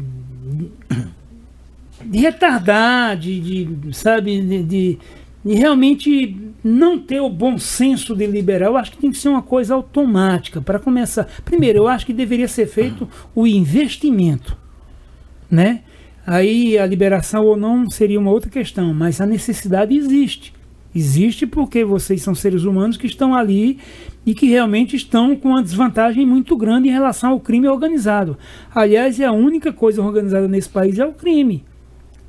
de retardar, de, de sabe, de, de, de realmente não ter o bom senso de liberar. Eu acho que tem que ser uma coisa automática. Para começar, primeiro, eu acho que deveria ser feito o investimento, né? Aí a liberação ou não seria uma outra questão, mas a necessidade existe. Existe porque vocês são seres humanos que estão ali e que realmente estão com uma desvantagem muito grande em relação ao crime organizado. Aliás, é a única coisa organizada nesse país é o crime.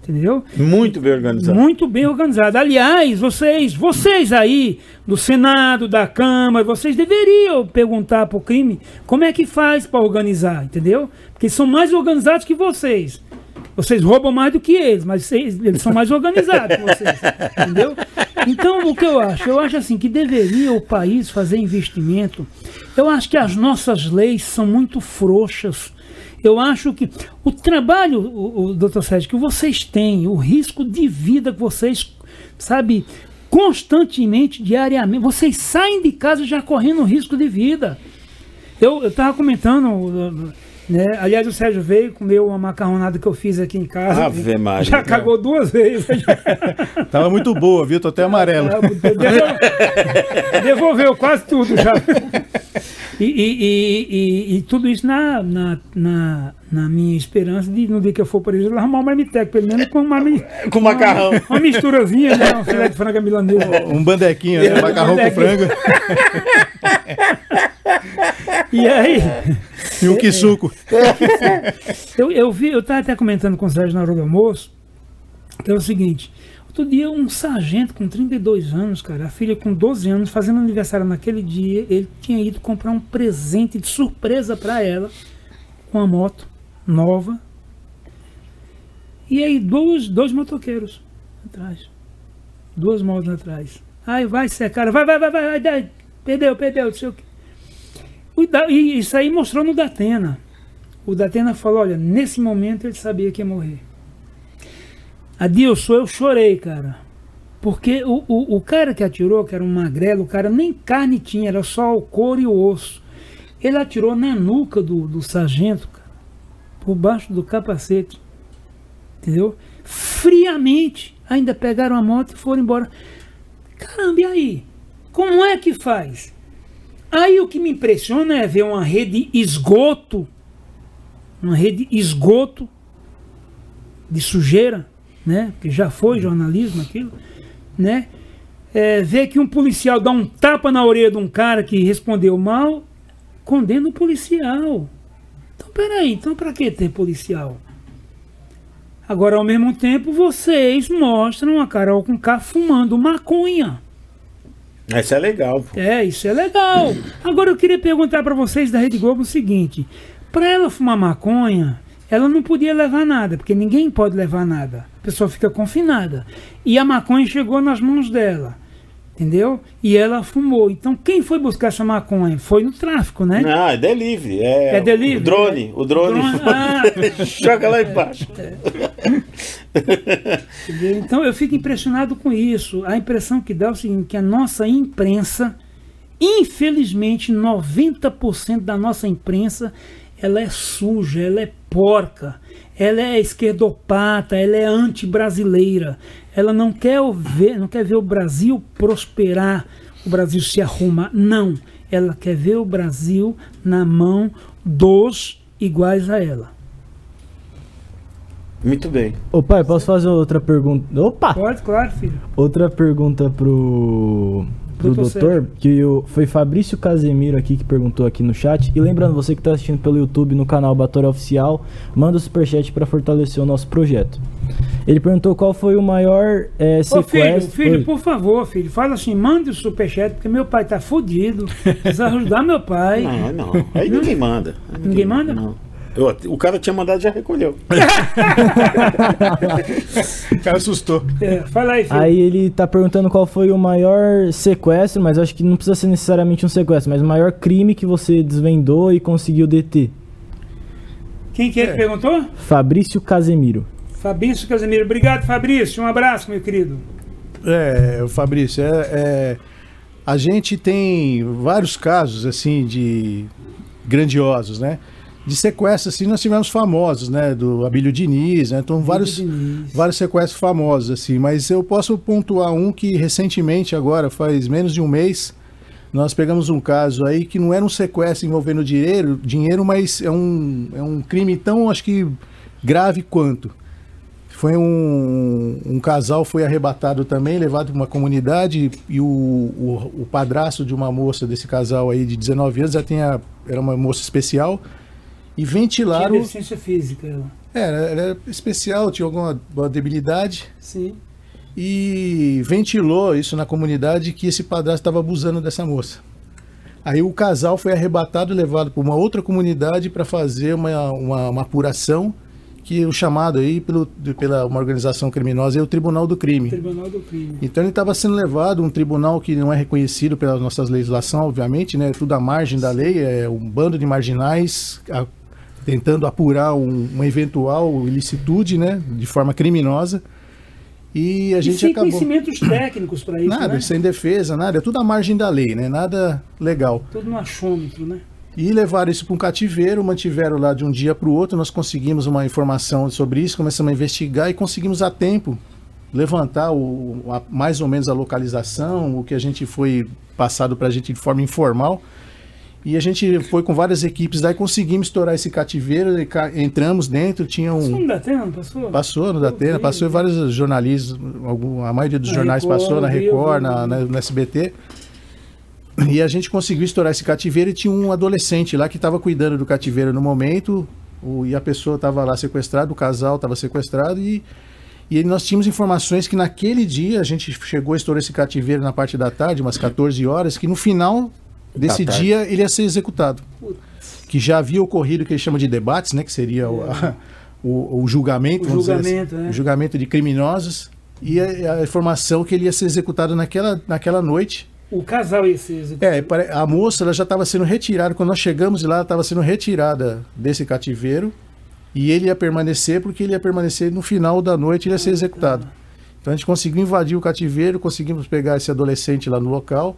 Entendeu? Muito bem organizado. Muito bem organizado. Aliás, vocês, vocês aí do Senado, da Câmara, vocês deveriam perguntar para o crime como é que faz para organizar, entendeu? Porque são mais organizados que vocês. Vocês roubam mais do que eles, mas eles são mais organizados que vocês. Entendeu? Então, o que eu acho? Eu acho assim que deveria o país fazer investimento. Eu acho que as nossas leis são muito frouxas. Eu acho que o trabalho, o, o doutor Sérgio, que vocês têm, o risco de vida que vocês, sabe, constantemente, diariamente, vocês saem de casa já correndo risco de vida. Eu estava comentando né? Aliás, o Sérgio veio, comeu uma macarronada que eu fiz aqui em casa. Ave Maria. Já cagou duas vezes. Tava muito boa, viu? Tô até amarelo. Devolveu, devolveu quase tudo já. E, e, e, e, tudo isso na, na, na, na, minha esperança de, no dia que eu for para isso, arrumar um marmiteco, pelo menos com uma, com macarrão. Uma, uma misturazinha, né? Um filé de frango milanesa. Um bandequinho, né? Macarrão com frango. E aí. E um que suco. Eu, eu vi, eu estava até comentando com o Sérgio na hora do almoço, que é o seguinte. Outro dia, um sargento com 32 anos, cara, a filha com 12 anos, fazendo aniversário naquele dia, ele tinha ido comprar um presente de surpresa para ela, com a moto nova. E aí, dois, dois motoqueiros atrás. Duas motos atrás. Aí vai secar, vai, vai, vai, vai, vai, perdeu, perdeu, não sei o que. E isso aí mostrou no Datena. O Datena falou: olha, nesse momento ele sabia que ia morrer. Adilson, eu chorei, cara. Porque o, o, o, cara que atirou, que era um magrelo, o cara nem carne tinha, era só o couro e o osso. Ele atirou na nuca do, do sargento, cara, por baixo do capacete. Entendeu? Friamente. Ainda pegaram a moto e foram embora. Caramba, e aí? Como é que faz? Aí o que me impressiona é ver uma rede esgoto, uma rede esgoto de sujeira, né? Que já foi jornalismo aquilo, né? É, ver que um policial dá um tapa na orelha de um cara que respondeu mal, condena o policial. Então, peraí, então para que ter policial? Agora, ao mesmo tempo, vocês mostram a Carol com K fumando maconha. Isso é legal. Pô. É, isso é legal. Agora eu queria perguntar para vocês da Rede Globo o seguinte: para ela fumar maconha, ela não podia levar nada, porque ninguém pode levar nada. A pessoa fica confinada. E a maconha chegou nas mãos dela. Entendeu? E ela fumou. Então, quem foi buscar essa maconha? Foi no tráfico, né? Não, é delivery. É, é delivery? O drone. O drone. O drone ah. joga lá embaixo. É. então, eu fico impressionado com isso. A impressão que dá é o seguinte, que a nossa imprensa, infelizmente, 90% da nossa imprensa, ela é suja, ela é porca, ela é esquerdopata, ela é anti-brasileira. Ela não quer ver, não quer ver o Brasil prosperar, o Brasil se arrumar. Não. Ela quer ver o Brasil na mão dos iguais a ela. Muito bem. Ô pai, posso fazer outra pergunta? Opa! Pode, claro, filho. Outra pergunta pro pro doutor, doutor que o, foi Fabrício Casemiro aqui que perguntou aqui no chat. E lembrando, você que está assistindo pelo YouTube no canal Batora Oficial, manda o superchat para fortalecer o nosso projeto. Ele perguntou qual foi o maior é, sequestro. Ô, filho, filho, por favor, filho, fala assim, mande o superchat, porque meu pai tá fudido. Precisa ajudar meu pai. Não, não. Aí ninguém manda. Ninguém, ninguém manda? Não. Eu- o cara tinha mandado e já recolheu. O cara assustou. É, fala aí, filho. Aí ele tá perguntando qual foi o maior sequestro, mas eu acho que não precisa ser necessariamente um sequestro, mas o maior crime que você desvendou e conseguiu deter. Quem que é que É. perguntou? Fabrício Casemiro. Fabrício Casemiro. Obrigado, Fabrício. Um abraço, meu querido. É, Fabrício, é, é, a gente tem vários casos assim de grandiosos, né? De sequestros, assim, nós tivemos famosos, né? Do Abílio Diniz, né? Então, vários, Diniz. vários sequestros famosos, assim. Mas eu posso pontuar um que recentemente, agora, faz menos de um mês, nós pegamos um caso aí que não era um sequestro envolvendo dinheiro, dinheiro mas é um, é um crime tão, acho que, grave quanto. Foi um, um casal foi arrebatado também, levado para uma comunidade e o, o, o padrasto de uma moça desse casal aí de 19 anos já tinha era uma moça especial e Tinha ventilaram. deficiência física. ela. Era, era especial, tinha alguma debilidade Sim. e ventilou isso na comunidade que esse padrasto estava abusando dessa moça. Aí o casal foi arrebatado e levado para uma outra comunidade para fazer uma, uma, uma apuração que o chamado aí pelo, pela uma organização criminosa é o Tribunal do Crime. Tribunal do Crime. Então ele estava sendo levado a um tribunal que não é reconhecido pela nossa legislação, obviamente, né? Tudo à margem da lei, é um bando de marginais tentando apurar um- uma eventual ilicitude, né? De forma criminosa. E a E gente sem acabou. conhecimentos técnicos para isso, Nada, né? sem defesa, nada, é tudo à margem da lei, né? Nada legal. Tudo no achômetro, né? E levaram isso para um cativeiro, mantiveram lá de um dia para o outro. Nós conseguimos uma informação sobre isso, começamos a investigar e conseguimos a tempo levantar o, a- mais ou menos a localização, o que a gente foi passado para a gente de forma informal. E a gente foi com várias equipes daí conseguimos estourar esse cativeiro, ca- entramos dentro, tinha um. dá tempo, não passou? Passou no Datena, passou em vários jornalistas, algum, a maioria dos Na jornais Record, passou, na Record, na, na- no SBT. E a gente conseguiu estourar esse cativeiro e tinha um adolescente lá que estava cuidando do cativeiro no momento, o- e a pessoa estava lá sequestrada, o casal estava sequestrado, e, e nós tínhamos informações que naquele dia a gente chegou a estourar esse cativeiro na parte da tarde, umas 14 horas, que no final desse tarde. dia ele ia ser executado que já havia ocorrido o que eles chamam de debates, né, que seria o, a- o- o julgamento, O dizer julgamento, assim, é. o julgamento de criminosos e a, a informação que ele ia ser executado naquela, naquela noite. O casal ia ser executado. É, a moça ela já estava sendo retirada, quando nós chegamos lá, ela estava sendo retirada desse cativeiro e ele ia permanecer porque ele ia permanecer no final da noite, ele ia ser executado. Então a gente conseguiu invadir o cativeiro, conseguimos pegar esse adolescente lá no local.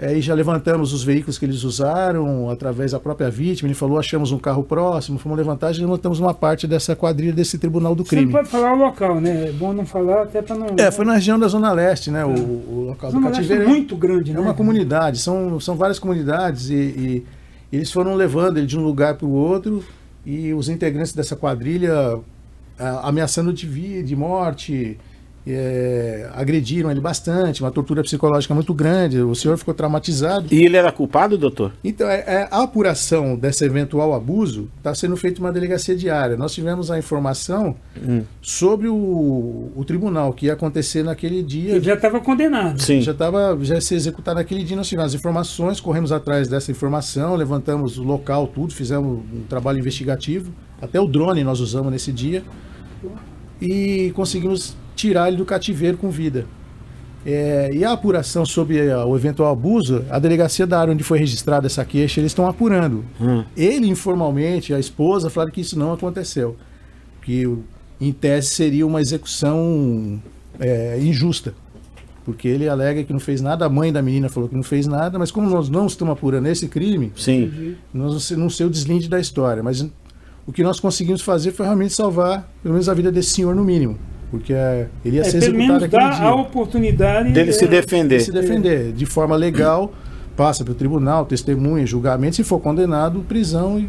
É, e já levantamos os veículos que eles usaram através da própria vítima. Ele falou: achamos um carro próximo, fomos levantar e levantamos uma parte dessa quadrilha desse tribunal do Você não crime. pode falar o local, né? É bom não falar até para não. É, foi na região da Zona Leste, né? O, o local do Zona Leste é cativeiro. muito grande, É né? uma comunidade, são, são várias comunidades e, e eles foram levando ele de um lugar para o outro e os integrantes dessa quadrilha ah, ameaçando de vida, de morte, eh, agrediram ele bastante, uma tortura psicológica muito grande. O senhor ficou traumatizado. E ele era culpado, doutor? Então, é, é, a apuração desse eventual abuso está sendo feita em uma delegacia diária. Nós tivemos a informação sobre o, o tribunal que ia acontecer naquele dia. Ele já estava condenado. Sim. Já estava já ia ser executado naquele dia, nós tivemos as informações, corremos atrás dessa informação, levantamos o local, tudo, fizemos um trabalho investigativo, até o drone nós usamos nesse dia e conseguimos tirar ele do cativeiro com vida. É, e a apuração sobre eh, o eventual abuso, a delegacia da área onde foi registrada essa queixa, eles estão apurando. Hum. Ele informalmente, a esposa, falaram que isso não aconteceu. Que em tese seria uma execução é, injusta. Porque ele alega que não fez nada, a mãe da menina falou que não fez nada, mas como nós não estamos apurando esse crime, Sim. nós não sei o deslinde da história. Mas o que nós conseguimos fazer foi realmente salvar, pelo menos, a vida desse senhor, no mínimo. Porque é, ele ia É, ser pelo executado menos dá dia a oportunidade Dele se é, defender. se defender de forma legal, passa pelo tribunal, testemunha, julgamento, se for condenado, prisão e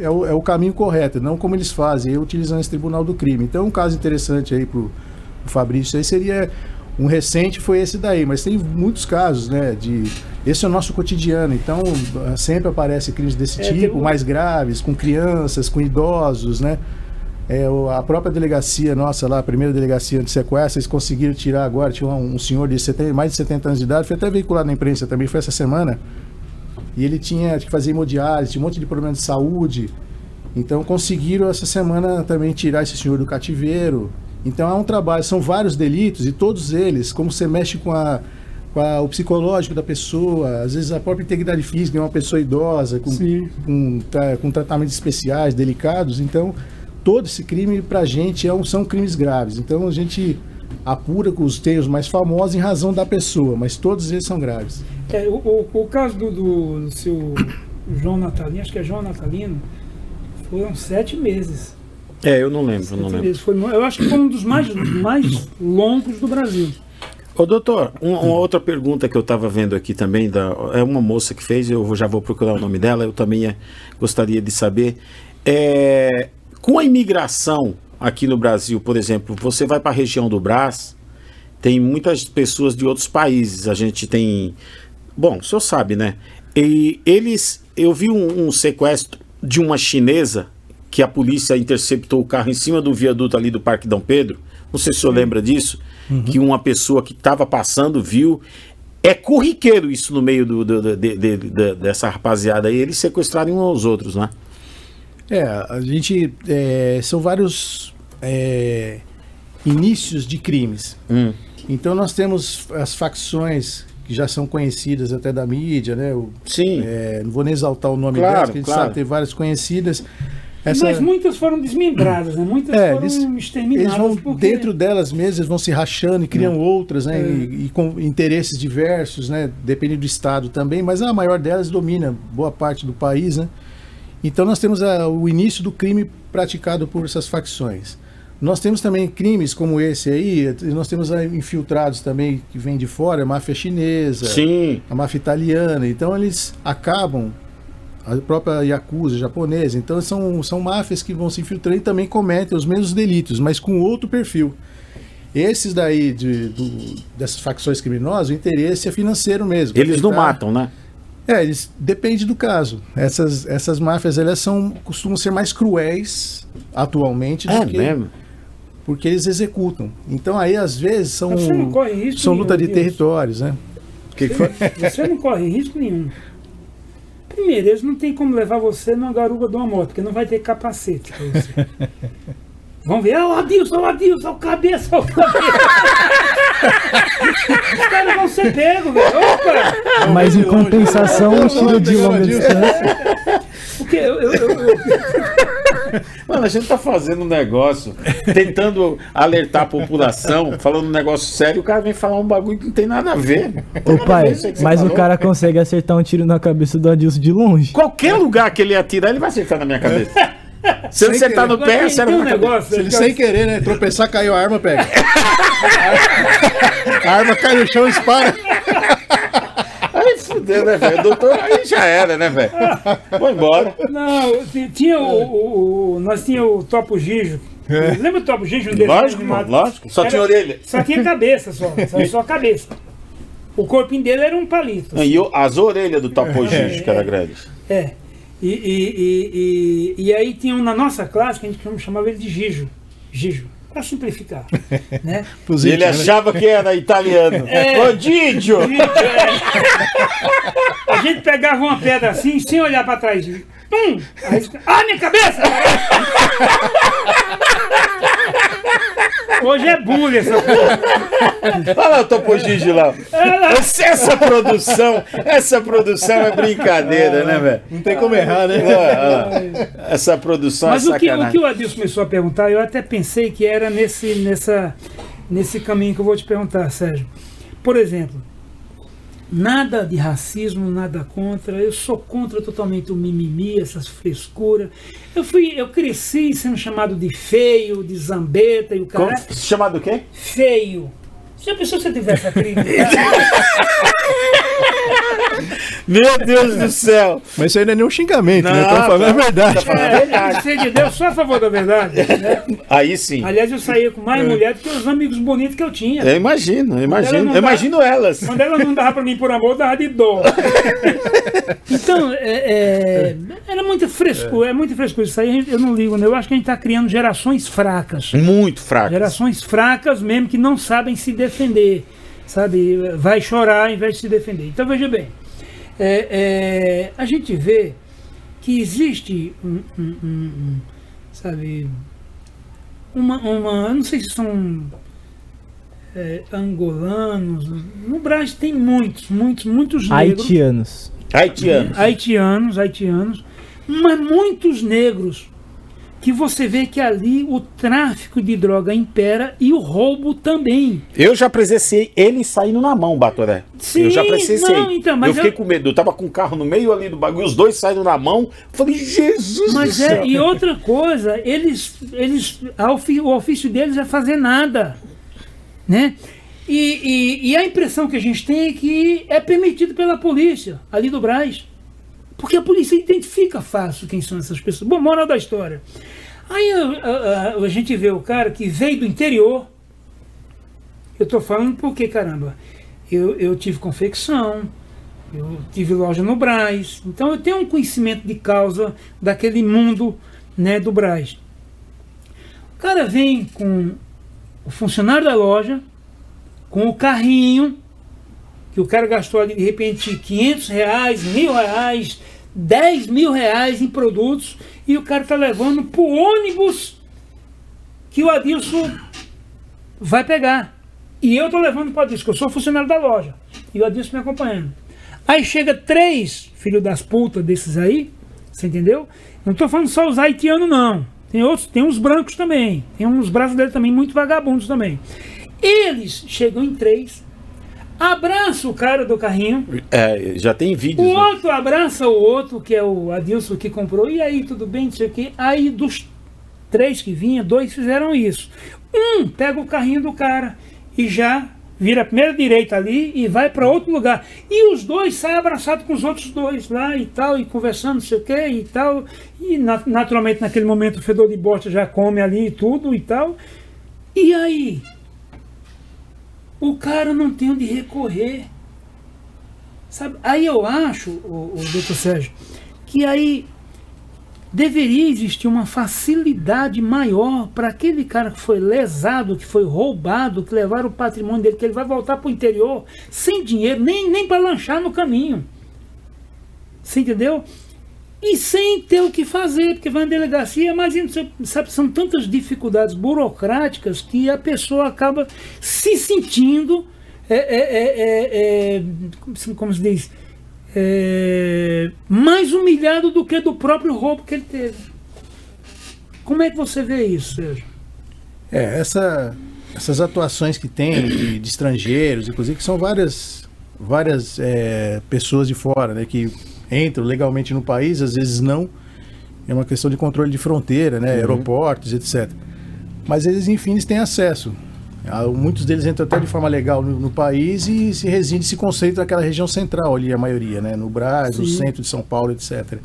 é o, é o caminho correto, não como eles fazem, utilizando esse tribunal do crime. Então, um caso interessante aí pro, pro Fabrício aí seria um recente foi esse daí, mas tem muitos casos, né, de esse é o nosso cotidiano, então sempre aparece crimes desse É, tipo, um- mais graves, com crianças, com idosos, né? É, a própria delegacia nossa lá, a primeira delegacia de sequestro, eles conseguiram tirar agora, tinha um, um senhor de 70, mais de 70 anos de idade, foi até veiculado na imprensa também, foi essa semana, e ele tinha que fazer hemodiálise, tinha um monte de problema de saúde, Então conseguiram essa semana também tirar esse senhor do cativeiro. Então é um trabalho, são vários delitos e todos eles, como você mexe com, a, o psicológico da pessoa, às vezes a própria integridade física de uma pessoa idosa, com, com, com tratamentos especiais, delicados. Então todo esse crime pra gente é um- são crimes graves. Então a gente apura com os termos mais famosos em razão da pessoa, mas todos eles são graves. É, o, o- o caso do, do- do seu João Natalino, acho que é João Natalino, foram sete meses. É, eu não lembro, eu não Sete lembro. meses. Foi, eu acho que foi um dos mais, mais longos do Brasil. Ô, doutor, um- uma outra pergunta que eu estava vendo aqui também, da, é uma moça que fez, eu já vou procurar o nome dela, eu também eh, gostaria de saber. É, com a imigração aqui no Brasil, por exemplo, você vai para a região do Brás, tem muitas pessoas de outros países, a gente tem. Bom, o senhor sabe, né? E eles. Eu vi um, um sequestro de uma chinesa que a polícia interceptou o carro em cima do viaduto ali do Parque Dom Pedro. Não sei se o senhor lembra disso. Que uma pessoa que estava passando viu. É corriqueiro isso no meio do, do- do- de- de- de- dessa rapaziada aí, eles sequestrarem uns aos outros, né? É, a gente. é, são vários é, inícios de crimes. Hum. Então nós temos as facções que já são conhecidas até da mídia, né? O- Sim. é, não vou nem exaltar o nome Claro, delas, que a gente claro. sabe, tem várias conhecidas. Essa- Mas muitas foram desmembradas, né? Muitas É, foram eles, exterminadas. eles vão porque- dentro delas mesmas, eles vão se rachando e criam outras, né? É. E, e com interesses diversos, né? Depende do estado também, mas a maior delas domina boa parte do país, né? Então nós temos a- o início do crime praticado por essas facções. Nós temos também crimes como esse aí, nós temos ah, infiltrados também que vêm de fora, a máfia chinesa, Sim. a máfia italiana. Então eles acabam, a própria Yakuza japonesa. Então são, são máfias que vão se infiltrando e também cometem os mesmos delitos, mas com outro perfil. Esses daí, de, do- dessas facções criminosas, o interesse é financeiro mesmo. Eles não matam, né? É, eles, depende do caso. Essas, essas máfias, elas são, costumam ser mais cruéis atualmente do É que mesmo. porque eles executam. Então aí às vezes são Mas você não corre risco são nenhum, luta de Deus. territórios, né? Que que foi? Você não corre risco nenhum. Primeiro, eles não tem como levar você numa garupa de uma moto, porque não vai ter capacete pra você. Vamos ver, ah, o Adilson, o Adilson, o cabeça, o cabeça. Os caras vão ser pegos, velho. Opa! Mas em compensação, um tiro de longa distância. Porque eu, eu, eu- Mano, a gente tá fazendo um negócio, tentando alertar a população, falando um negócio sério, o cara vem falar um bagulho que não tem nada a ver. Ô pai, mas o falou. cara consegue acertar um tiro na cabeça do Adilson de longe. Qualquer lugar que ele atirar, ele vai acertar na minha cabeça. Se ele Sem acertar no Agora pé, acerta tem um negócio. Se ele que eu- sem querer, né? Tropeçar, caiu a arma, pega. a arma cai no chão e dispara. Aí fudeu, né, velho? Doutor, aí já era, né, velho? Vou embora. Não, ti- tinha o, o- o- Nós tinha o Topo Gijo. Lembra o Topo Gijo? Um Lógico, animado? lógico. Só Era- tinha orelha. Só tinha cabeça, só. Só, só cabeça. O corpinho dele era um palito. E o- as orelhas do Topo Gijo, que era grande. É. E, e, e, e, e aí tinha um na nossa classe que a gente chamava ele de Gijo. Gijo. Pra simplificar. né? E ele né? achava que era italiano. É. Ô, Didio! Gijo, é. A gente pegava uma pedra assim, sem olhar pra trás. Pum! Aí, ah, minha cabeça! Hoje é bullying essa porra. Olha lá o Topo Gijo lá. Essa, essa produção, essa produção é brincadeira, né, velho? Não tem como errar, né? Essa produção Mas é o que, o que o Adilson começou a perguntar, eu até pensei que era nesse, nessa, nesse caminho que eu vou te perguntar, Sérgio. Por exemplo, nada de racismo, nada contra. Eu sou contra totalmente o mimimi, essas frescuras. Eu fui, eu cresci sendo chamado de feio, de zambeta e o cara Chamado o quê? feio. Já pensou se eu tivesse a? Meu Deus do céu! Mas isso aí não é nenhum xingamento, né? Não, Estamos falando tá. a verdade. É, ser de Deus, só a favor da verdade. né? Aí sim. Aliás, eu saía com mais mulher do que os amigos bonitos que eu tinha. Eu imagino, eu Ela imagino. não Eu imagino elas. Quando ela não dava pra mim por amor, eu dava de dó. então, é, é, era muita frescura, é muita frescura. Isso aí a eu não ligo, né? Eu acho que a gente tá criando gerações fracas. Muito fraco. Gerações fracas mesmo que não sabem se defender. Sabe? Vai chorar ao invés de se defender. Então veja bem. é, é, a gente vê que existe um, um- um- um, sabe, uma, uma, não sei se são é, angolanos, no Brasil tem muitos, muitos, muitos negros, Haitianos. Haitiano. haitianos, haitianos, mas muitos negros que você vê que ali o tráfico de droga impera e o roubo também. Eu já presenciei ele saindo na mão, Batoré. Sim, eu já presenciei. não, então, mas eu fiquei eu- com medo. Eu tava com o carro no meio ali do bagulho, os dois saindo na mão. Falei, Jesus Mas do é, céu. e outra coisa, eles, eles, o ofício deles é fazer nada, né? E, e- e a impressão que a gente tem é que é permitido pela polícia ali do Brás, porque a polícia identifica fácil quem são essas pessoas. Bom, moral da história. Aí a, a- a- gente vê o cara que veio do interior. Eu tô falando porque, caramba, eu, eu tive confecção, eu tive loja no Brás, então eu tenho um conhecimento de causa daquele mundo né, do Brás. O cara vem com o funcionário da loja, com o carrinho, que o cara gastou ali de repente 500 reais, mil reais, 10 mil reais em produtos, e o cara está levando para o ônibus que o Adilson vai pegar. E eu estou levando para o Adilson, que eu sou funcionário da loja, e o Adilson me acompanhando. Aí chega três filhos das putas desses aí, você entendeu? Não estou falando só os haitianos, não. Tem outros, tem uns brancos também. Tem uns brasileiros também, muito vagabundos também. Eles chegam em três, abraçam o cara do carrinho, É, já tem o vídeos. né? outro abraça o outro, que é o Adilson que comprou, e aí, tudo bem, não sei o quê. Aí dos três que vinha, dois fizeram isso. Um pega o carrinho do cara e já vira a primeira direita ali e vai para outro lugar. E os dois saem abraçados com os outros dois lá e tal, e conversando, não sei o quê e tal. E na- naturalmente naquele momento o fedor de bosta já come ali e tudo e tal. E aí? O cara não tem onde recorrer. Sabe? Aí eu acho, o, o doutor Sérgio, que aí deveria existir uma facilidade maior para aquele cara que foi lesado, que foi roubado, que levaram o patrimônio dele, que ele vai voltar para o interior sem dinheiro, nem, nem para lanchar no caminho. Você entendeu? E sem ter o que fazer, porque vai na delegacia, mas sabe, são tantas dificuldades burocráticas que a pessoa acaba se sentindo, é, é, é, é, é, como, como se diz, é, mais humilhado do que do próprio roubo que ele teve. Como é que você vê isso, Sérgio? É, essa, essas atuações que tem de, de estrangeiros, inclusive, que são várias, várias é, pessoas de fora, né, que entram legalmente no país, às vezes não. É uma questão de controle de fronteira, né, aeroportos, etc. Mas eles, enfim, eles têm acesso. Ah, Muitos deles entram até de forma legal no, no país e se residem, se concentram naquela região central ali, a maioria, né? No Brás, no Sim. centro de São Paulo, etc.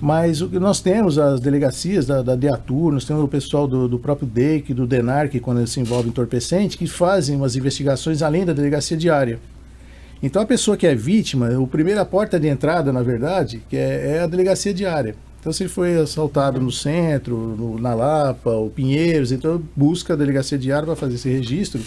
Mas o que nós temos as delegacias da, da DEATUR, nós temos o pessoal do, do próprio DEIC, do DENARC, quando eles se envolvem em entorpecente, que fazem umas investigações além da delegacia diária. Então a pessoa que é vítima, a primeira porta de entrada, na verdade, que é, é a delegacia diária. Então se ele foi assaltado no centro, no- na Lapa, ou Pinheiros, então busca a delegacia diária para fazer esse registro.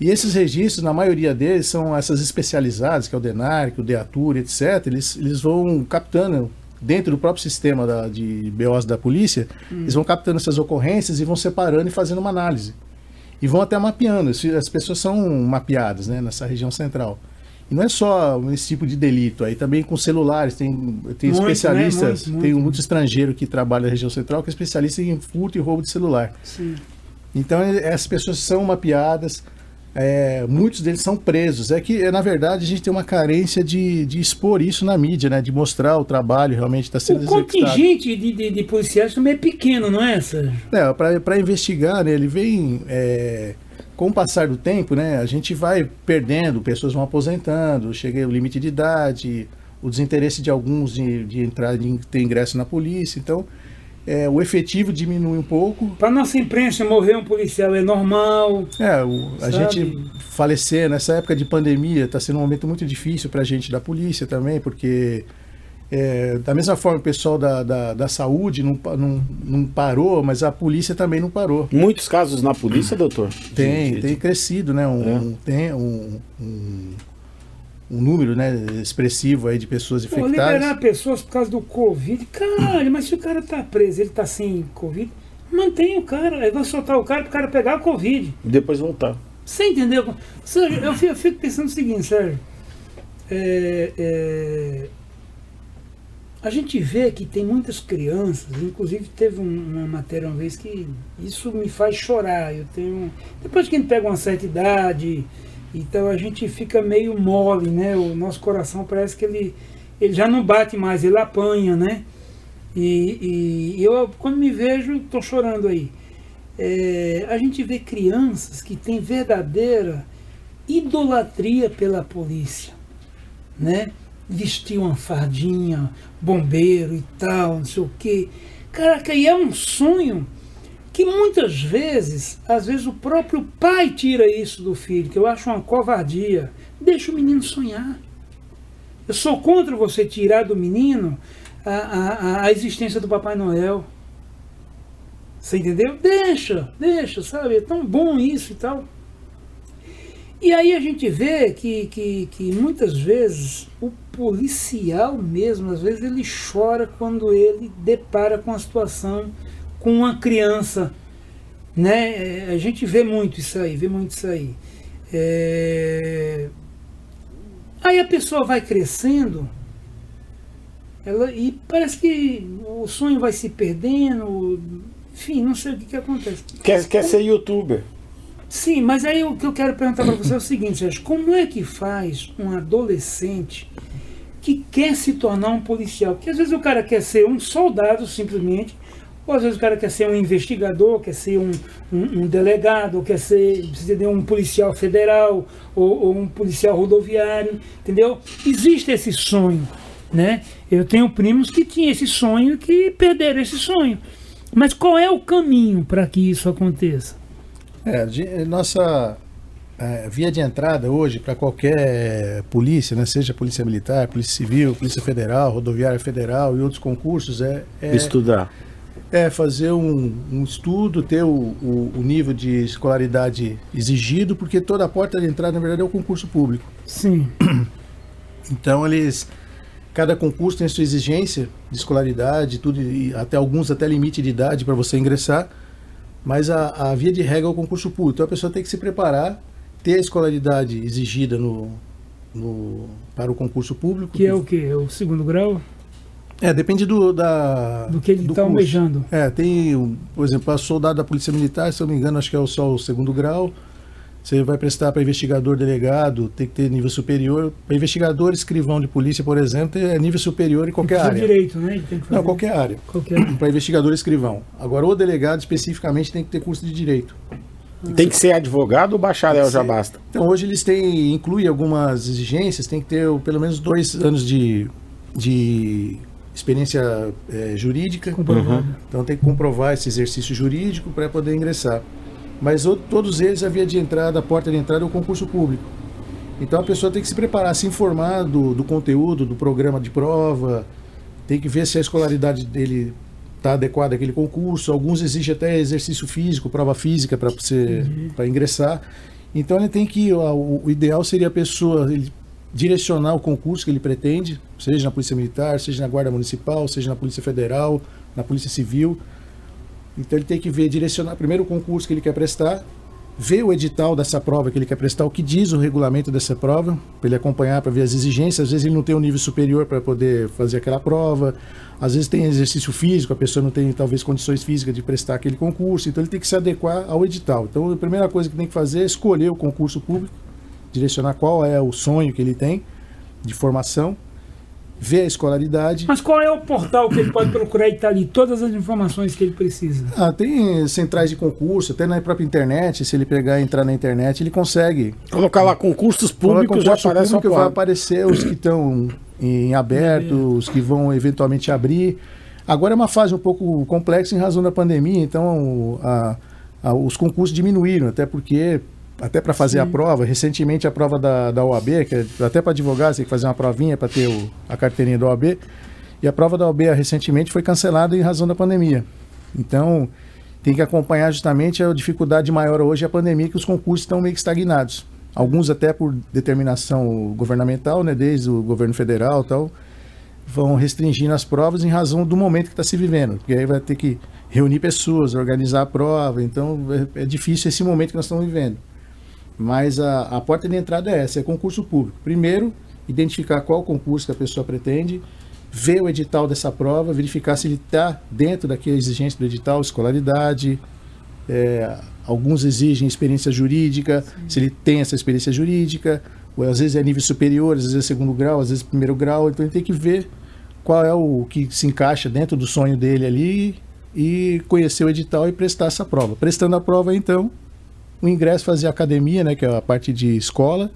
E esses registros, na maioria deles, são essas especializadas, que é o DENARC, o DEATUR, etc. Eles, eles vão captando, dentro do próprio sistema da, de BOs da polícia, eles vão captando essas ocorrências e vão separando e fazendo uma análise. E vão até mapeando. As pessoas são mapeadas né, nessa região central. E não é só esse tipo de delito, aí também com celulares, tem, tem Muito, né? especialistas, Muito, tem muito. muito estrangeiro que trabalha na região central, que é especialista em furto e roubo de celular. Sim. Então ele- essas pessoas são mapeadas, é, muitos deles são presos. É que, é, na verdade, a gente tem uma carência de, de expor isso na mídia, né? De mostrar o trabalho realmente está sendo O executado. contingente de, de, de policiais também é pequeno, não é, Sérgio? É, para investigar, né, ele vem. é, com o passar do tempo, né, a gente vai perdendo, pessoas vão aposentando, chega o limite de idade, o desinteresse de alguns de, de entrar, de ter ingresso na polícia. Então, é, o efetivo diminui um pouco. Para nossa imprensa, morrer um policial é normal. É, o- a gente falecer nessa época de pandemia está sendo um momento muito difícil para a gente da polícia também, porque é, da mesma forma o pessoal da, da, da saúde não, não, não parou, mas a polícia também não parou. Muitos casos na polícia, doutor? Tem, De- tem de- crescido, né? Um, É. um- tem um, um, um número né, expressivo aí de pessoas Pô, infectadas. liberar pessoas por causa do Covid. Caralho, mas se o cara tá preso, ele tá sem Covid, mantém o cara. Aí vai soltar o cara pro cara pegar a Covid. E depois voltar. Você entendeu? Sérgio, eu fico, eu fico pensando o seguinte, Sérgio. É, é, a gente vê que tem muitas crianças, inclusive teve um- uma matéria uma vez que isso me faz chorar. Eu tenho. Depois que a gente pega uma certa idade, então a gente fica meio mole, né? O nosso coração parece que ele, ele já não bate mais, ele apanha, né? E, e eu, quando me vejo, estou chorando aí. É, a gente vê crianças que têm verdadeira idolatria pela polícia, né? Vestir uma fardinha, bombeiro e tal, não sei o quê. Caraca, e é um sonho que muitas vezes, às vezes o próprio pai tira isso do filho, que eu acho uma covardia. Deixa o menino sonhar. Eu sou contra você tirar do menino a, a, a existência do Papai Noel. Você entendeu? Deixa, deixa, sabe? É tão bom isso e tal. E aí a gente vê que, que, que muitas vezes o policial mesmo, às vezes ele chora quando ele depara com a situação com uma criança. Né? É, A gente vê muito isso aí, vê muito isso aí. É, Aí a pessoa vai crescendo, ela, e parece que o sonho vai se perdendo, enfim, não sei o que, que acontece. Quer, quer ser youtuber? Sim, mas aí o que eu quero perguntar para você é o seguinte, Sérgio, como é que faz um adolescente que quer se tornar um policial? Porque às vezes o cara quer ser um soldado simplesmente, ou às vezes o cara quer ser um investigador, quer ser um, um, um delegado, quer ser entendeu, um policial federal, ou, ou um policial rodoviário, entendeu? Existe esse sonho, né? Eu tenho primos que tinham esse sonho e que perderam esse sonho. Mas qual é o caminho para que isso aconteça? É, de- nossa é, via de entrada hoje para qualquer polícia, né, seja polícia militar, polícia civil, polícia federal, rodoviária federal e outros concursos, é, é, Estudar. é fazer um, um estudo, ter o, o- o nível de escolaridade exigido, porque toda a porta de entrada, na verdade, é o concurso público. Sim. Então eles cada concurso tem a sua exigência de escolaridade, tudo e até alguns até limite de idade para você ingressar, mas a, a via de regra é o concurso público. Então a pessoa tem que se preparar, ter a escolaridade exigida no, no para o concurso público. Que é o que? É o segundo grau? É, depende do da Do que ele está almejando. É, tem, por exemplo, para soldado da Polícia Militar, se eu não me engano, acho que é só o segundo grau. Você vai prestar para investigador delegado, tem que ter nível superior. Para investigador, escrivão de polícia, por exemplo, é nível superior em qualquer área. direito, né? Não, qualquer área. qualquer. Para investigador escrivão. Agora, o delegado especificamente tem que ter curso de direito. Tem que ser advogado ou bacharel já basta? Então, hoje eles têm, inclui algumas exigências, tem que ter pelo menos dois anos de, de experiência eh, jurídica. Comprovado. Então tem que comprovar esse exercício jurídico para poder ingressar. Mas todos eles, a via de entrada, a porta de entrada é o concurso público. Então a pessoa tem que se preparar, se informar do, do conteúdo, do programa de prova, tem que ver se a escolaridade dele está adequada àquele concurso. Alguns exigem até exercício físico, prova física para você para ingressar. Então ele tem que o, o ideal seria a pessoa ele direcionar o concurso que ele pretende, seja na Polícia Militar, seja na Guarda Municipal, seja na Polícia Federal, na Polícia Civil. Então ele tem que ver, direcionar primeiro o concurso que ele quer prestar, ver o edital dessa prova que ele quer prestar, o que diz o regulamento dessa prova, para ele acompanhar, para ver as exigências. Às vezes ele não tem um nível superior para poder fazer aquela prova, às vezes tem exercício físico, a pessoa não tem talvez condições físicas de prestar aquele concurso, então ele tem que se adequar ao edital. Então a primeira coisa que tem que fazer é escolher o concurso público, direcionar qual é o sonho que ele tem de formação, ver a escolaridade. Mas qual é o portal que ele pode procurar e tá ali todas as informações que ele precisa? Ah, tem centrais de concurso, até na própria internet, se ele pegar e entrar na internet, ele consegue. Colocar lá concursos públicos já concurso aparece uma público, vai aparecer os que estão em aberto, os que vão eventualmente abrir. Agora é uma fase um pouco complexa em razão da pandemia, então a- a- os concursos diminuíram, até porque, até para fazer a prova, recentemente a prova da, da OAB, que é até para advogar, você tem que fazer uma provinha para ter o- a carteirinha da OAB, e a prova da OAB recentemente foi cancelada em razão da pandemia. Então, tem que acompanhar justamente a dificuldade maior hoje, é a pandemia, que os concursos estão meio que estagnados. alguns até por determinação governamental, né, desde o governo federal tal, vão restringindo as provas em razão do momento que está se vivendo, porque aí vai ter que reunir pessoas, organizar a prova, então é, é difícil esse momento que nós estamos vivendo. Mas a, a porta de entrada é essa, é concurso público. Primeiro, identificar qual concurso que a pessoa pretende, ver o edital dessa prova, verificar se ele está dentro daquela exigência do edital, escolaridade, é, alguns exigem experiência jurídica, Sim. se ele tem essa experiência jurídica, ou às vezes é nível superior, às vezes é segundo grau, às vezes é primeiro grau, então ele tem que ver qual é o que se encaixa dentro do sonho dele ali e conhecer o edital e prestar essa prova. Prestando a prova, então, o ingresso fazer academia, né, que é a parte de escola.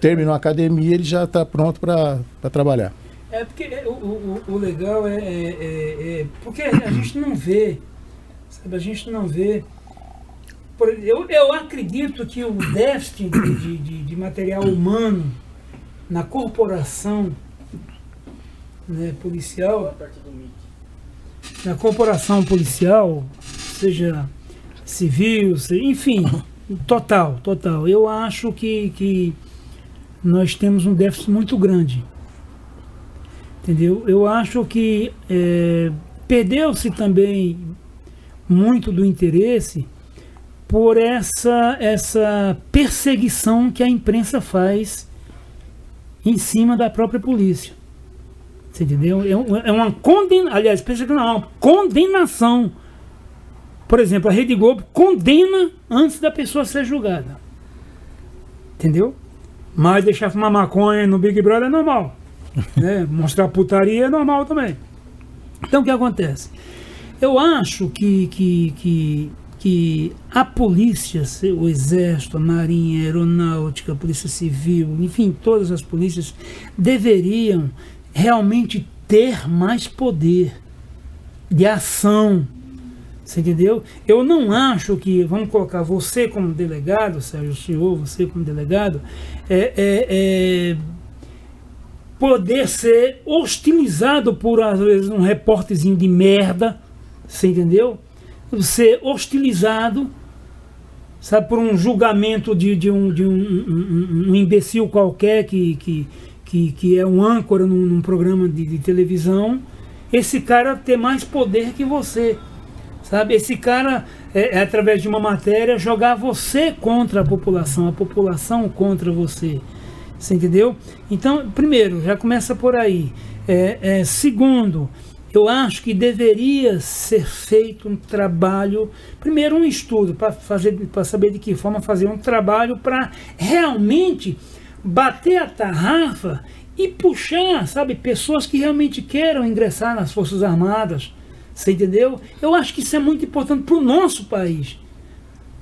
Terminou a academia, ele já está pronto para trabalhar. É porque o, o, o legal é, é, é, é, porque a gente não vê, sabe, a gente não vê. Eu, eu acredito que o déficit de, de, de material humano na corporação né, policial, na corporação policial, seja civil, enfim, total, total. Eu acho que, que nós temos um déficit muito grande. Entendeu? Eu acho que é, perdeu-se também muito do interesse por essa, essa perseguição que a imprensa faz em cima da própria polícia. Você entendeu? É, é uma condenação, aliás, perseguição, é uma condenação por exemplo, a Rede Globo condena antes da pessoa ser julgada. Entendeu? Mas deixar fumar maconha no Big Brother é normal. né? Mostrar putaria é normal também. Então o que acontece? Eu acho que, que, que, que a polícia, o exército, a marinha, a aeronáutica, a polícia civil, enfim, todas as polícias deveriam realmente ter mais poder de ação você entendeu? Eu não acho que, vamos colocar você como delegado, Sérgio, senhor, você como delegado, é, é, é poder ser hostilizado por, às vezes, um repórterzinho de merda, você entendeu? Ser hostilizado, sabe, por um julgamento de, de, um, de um, um, um imbecil qualquer que, que, que, que, é um âncora num, num programa de, de televisão, esse cara ter mais poder que você. Sabe, esse cara, é, é, através de uma matéria, jogar você contra a população, a população contra você. Você entendeu? Então, primeiro, já começa por aí. É, é, segundo, eu acho que deveria ser feito um trabalho, primeiro um estudo para fazer, para saber de que forma fazer um trabalho para realmente bater a tarrafa e puxar, sabe, pessoas que realmente queiram ingressar nas Forças Armadas, você entendeu? Eu acho que isso é muito importante para o nosso país.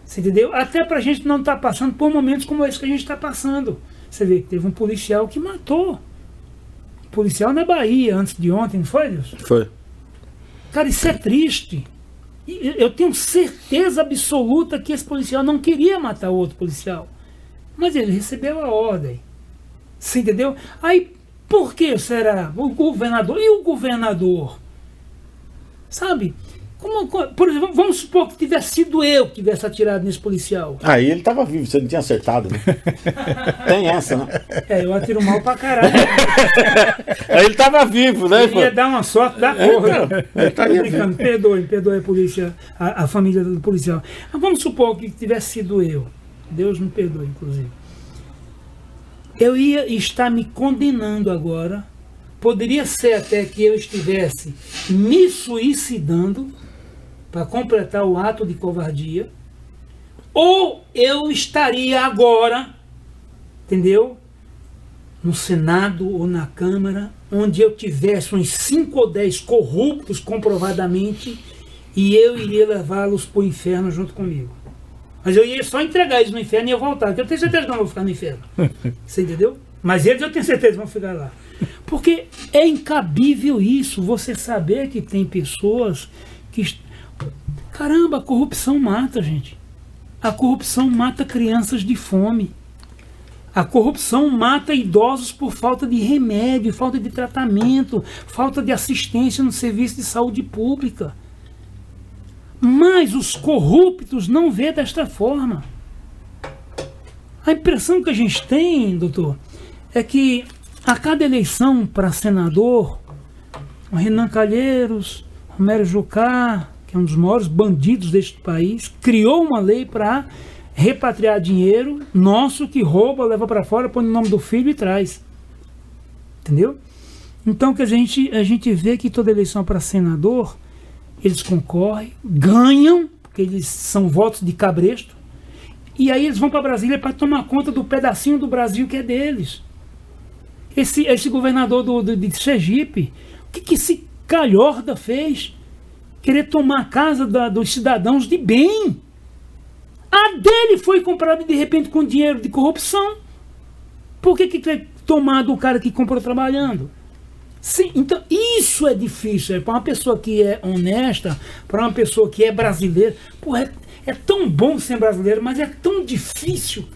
Você entendeu? Até para a gente não estar tá passando por momentos como esse que a gente está passando. Você vê que teve um policial que matou. Um policial na Bahia, antes de ontem, não foi, Deus? Foi. Cara, isso é triste. Eu tenho certeza absoluta que esse policial não queria matar outro policial. Mas ele recebeu a ordem. Você entendeu? Aí, por que será? O governador. E o governador? Sabe? Como, por exemplo, vamos supor que tivesse sido eu que tivesse atirado nesse policial. Aí ele estava vivo, você não tinha acertado, né? Tem essa, né? É, eu atiro mal pra caralho. Aí ele estava vivo, né? Ele ia dar uma sorte da porra. É, tá brincando, perdoe, perdoe a polícia, a, a, família do policial. Mas vamos supor que tivesse sido eu. Deus me perdoe, inclusive. Eu ia estar me condenando agora Poderia ser até que eu estivesse me suicidando para completar o ato de covardia, ou eu estaria agora, entendeu? No Senado ou na Câmara, onde eu tivesse uns 5 ou 10 corruptos comprovadamente e eu iria levá-los para o inferno junto comigo. Mas eu ia só entregar eles no inferno e ia voltar, eu tenho certeza que não vou ficar no inferno. Você entendeu? Mas eles eu tenho certeza que vão ficar lá. Porque é incabível isso, você saber que tem pessoas que. Caramba, a corrupção mata, gente. A corrupção mata crianças de fome. A corrupção mata idosos por falta de remédio, falta de tratamento, falta de assistência no serviço de saúde pública. Mas os corruptos não vê desta forma. A impressão que a gente tem, doutor, é que a cada eleição para senador, Renan Calheiros, Romero Jucá, que é um dos maiores bandidos deste país, criou uma lei para repatriar dinheiro nosso que rouba, leva para fora, põe o nome do filho e traz. Entendeu? Então que a gente, a gente vê que toda eleição para senador, eles concorrem, ganham, porque eles são votos de cabresto, e aí eles vão para Brasília para tomar conta do pedacinho do Brasil que é deles. Esse, esse governador do, do, de Sergipe, o que, que esse calhorda fez? Querer tomar a casa da, dos cidadãos de bem. A dele foi comprada de repente com dinheiro de corrupção. Por que, que quer tomar do cara que comprou trabalhando? Sim, então isso é difícil. É para uma pessoa que é honesta, para uma pessoa que é brasileira. Porra, é, é tão bom ser brasileiro, mas é tão difícil.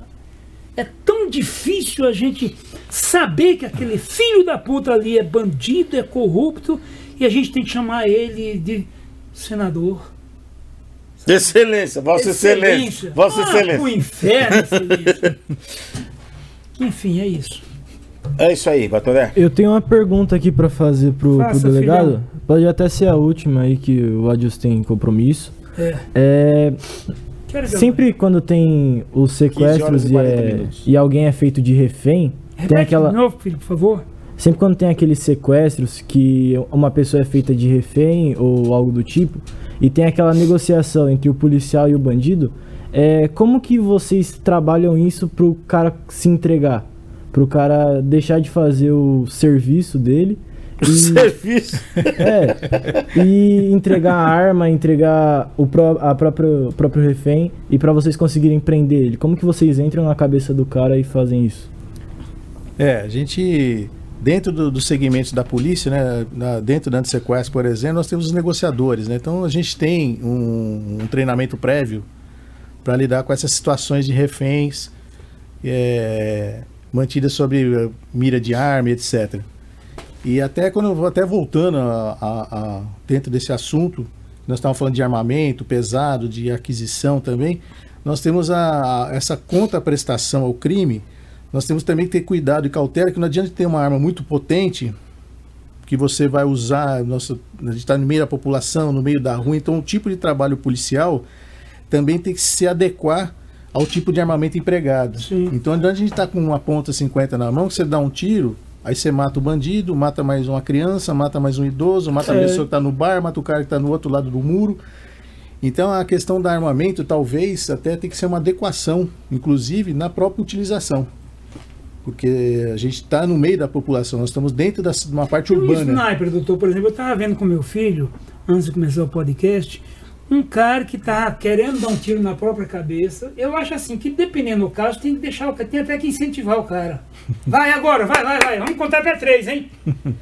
É tão difícil a gente saber que aquele filho da puta ali é bandido, é corrupto, e a gente tem que chamar ele de senador. Excelência, Vossa Excelência. excelência. Vossa ah, Excelência. O inferno, Excelência. Enfim, é isso. É isso aí, Batoré. Eu tenho uma pergunta aqui para fazer pro, Faça, pro delegado. Filhão. Pode até ser a última aí que o Adilson tem compromisso. É. é sempre quando tem os sequestros e, é, e, alguém é feito de refém, Repete tem aquela. De novo, filho, por favor. Sempre quando tem aqueles sequestros que uma pessoa é feita de refém ou algo do tipo, e tem aquela negociação entre o policial e o bandido, é, como que vocês trabalham isso pro cara se entregar? Pro cara deixar de fazer o serviço dele e, serviço. É. E entregar a arma, entregar o pró a próprio, próprio refém e para vocês conseguirem prender ele. Como que vocês entram na cabeça do cara e fazem isso? É, a gente dentro dos do segmentos da polícia, né, na, dentro da antissequestro, por exemplo, nós temos os negociadores, né? Então a gente tem um, um treinamento prévio para lidar com essas situações de reféns é, mantidas sob mira de arma, etc. E até quando eu até voltando a, a, a, dentro desse assunto, nós estávamos falando de armamento pesado, de aquisição também, nós temos a, essa contraprestação ao crime, nós temos também que ter cuidado e cautela que não adianta ter uma arma muito potente que você vai usar, nossa, a gente está no meio da população, no meio da rua, então o tipo de trabalho policial também tem que se adequar ao tipo de armamento empregado. Sim. Então, onde a gente está com uma ponta 50 na mão, você dá um tiro, Aí você mata o bandido, mata mais uma criança, mata mais um idoso, mata é. a pessoa que está no bar, mata o cara que está no outro lado do muro. Então a questão do armamento talvez até tem que ser uma adequação, inclusive na própria utilização. Porque a gente está no meio da população, nós estamos dentro de uma parte urbana. Um sniper, doutor, por exemplo, eu estava vendo com meu filho, antes de começar o podcast, um cara que está querendo dar um tiro na própria cabeça, eu acho assim que dependendo do caso, tem que deixar o cara, tem até que incentivar o cara. Vai agora, vai, vai, vai, vamos contar até três, hein?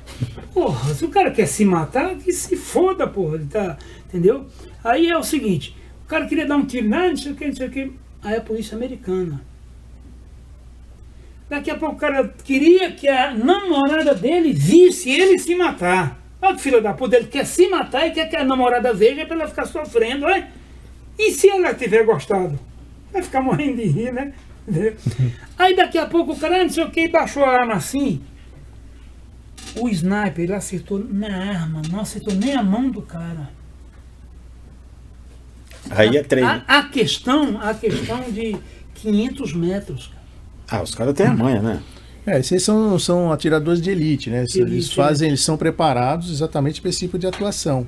Porra, se o cara quer se matar, que se foda, porra, ele tá, entendeu? Aí é o seguinte, o cara queria dar um tiro, não, não sei o que, não sei o que, aí a polícia americana. Daqui a pouco o cara queria que a namorada dele visse ele se matar. Olha que filho da puta, ele quer se matar e quer que a namorada veja para ela ficar sofrendo, né? E se ela tiver gostado? Vai ficar morrendo de rir, né? Aí daqui a pouco o cara, não sei o que, baixou a arma assim. O sniper, ele acertou na arma, não acertou nem a mão do cara. Aí é treino. A, a, questão, a questão de 500 metros. Ah, os caras têm a manha, né? É, esses são, são atiradores de elite, né? Elite, eles fazem, eles são preparados exatamente para esse tipo de atuação.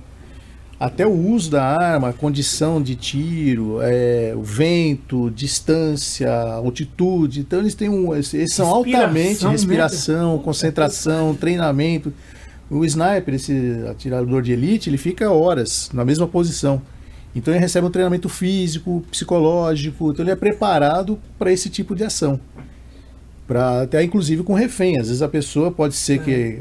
Até o uso da arma, a condição de tiro, é, o vento, distância, altitude. Então eles têm um. Eles são altamente respiração, né? concentração, treinamento. O sniper, esse atirador de elite, ele fica horas na mesma posição. Então ele recebe um treinamento físico, psicológico, então ele é preparado para esse tipo de ação para até inclusive com refém. Às vezes a pessoa pode ser que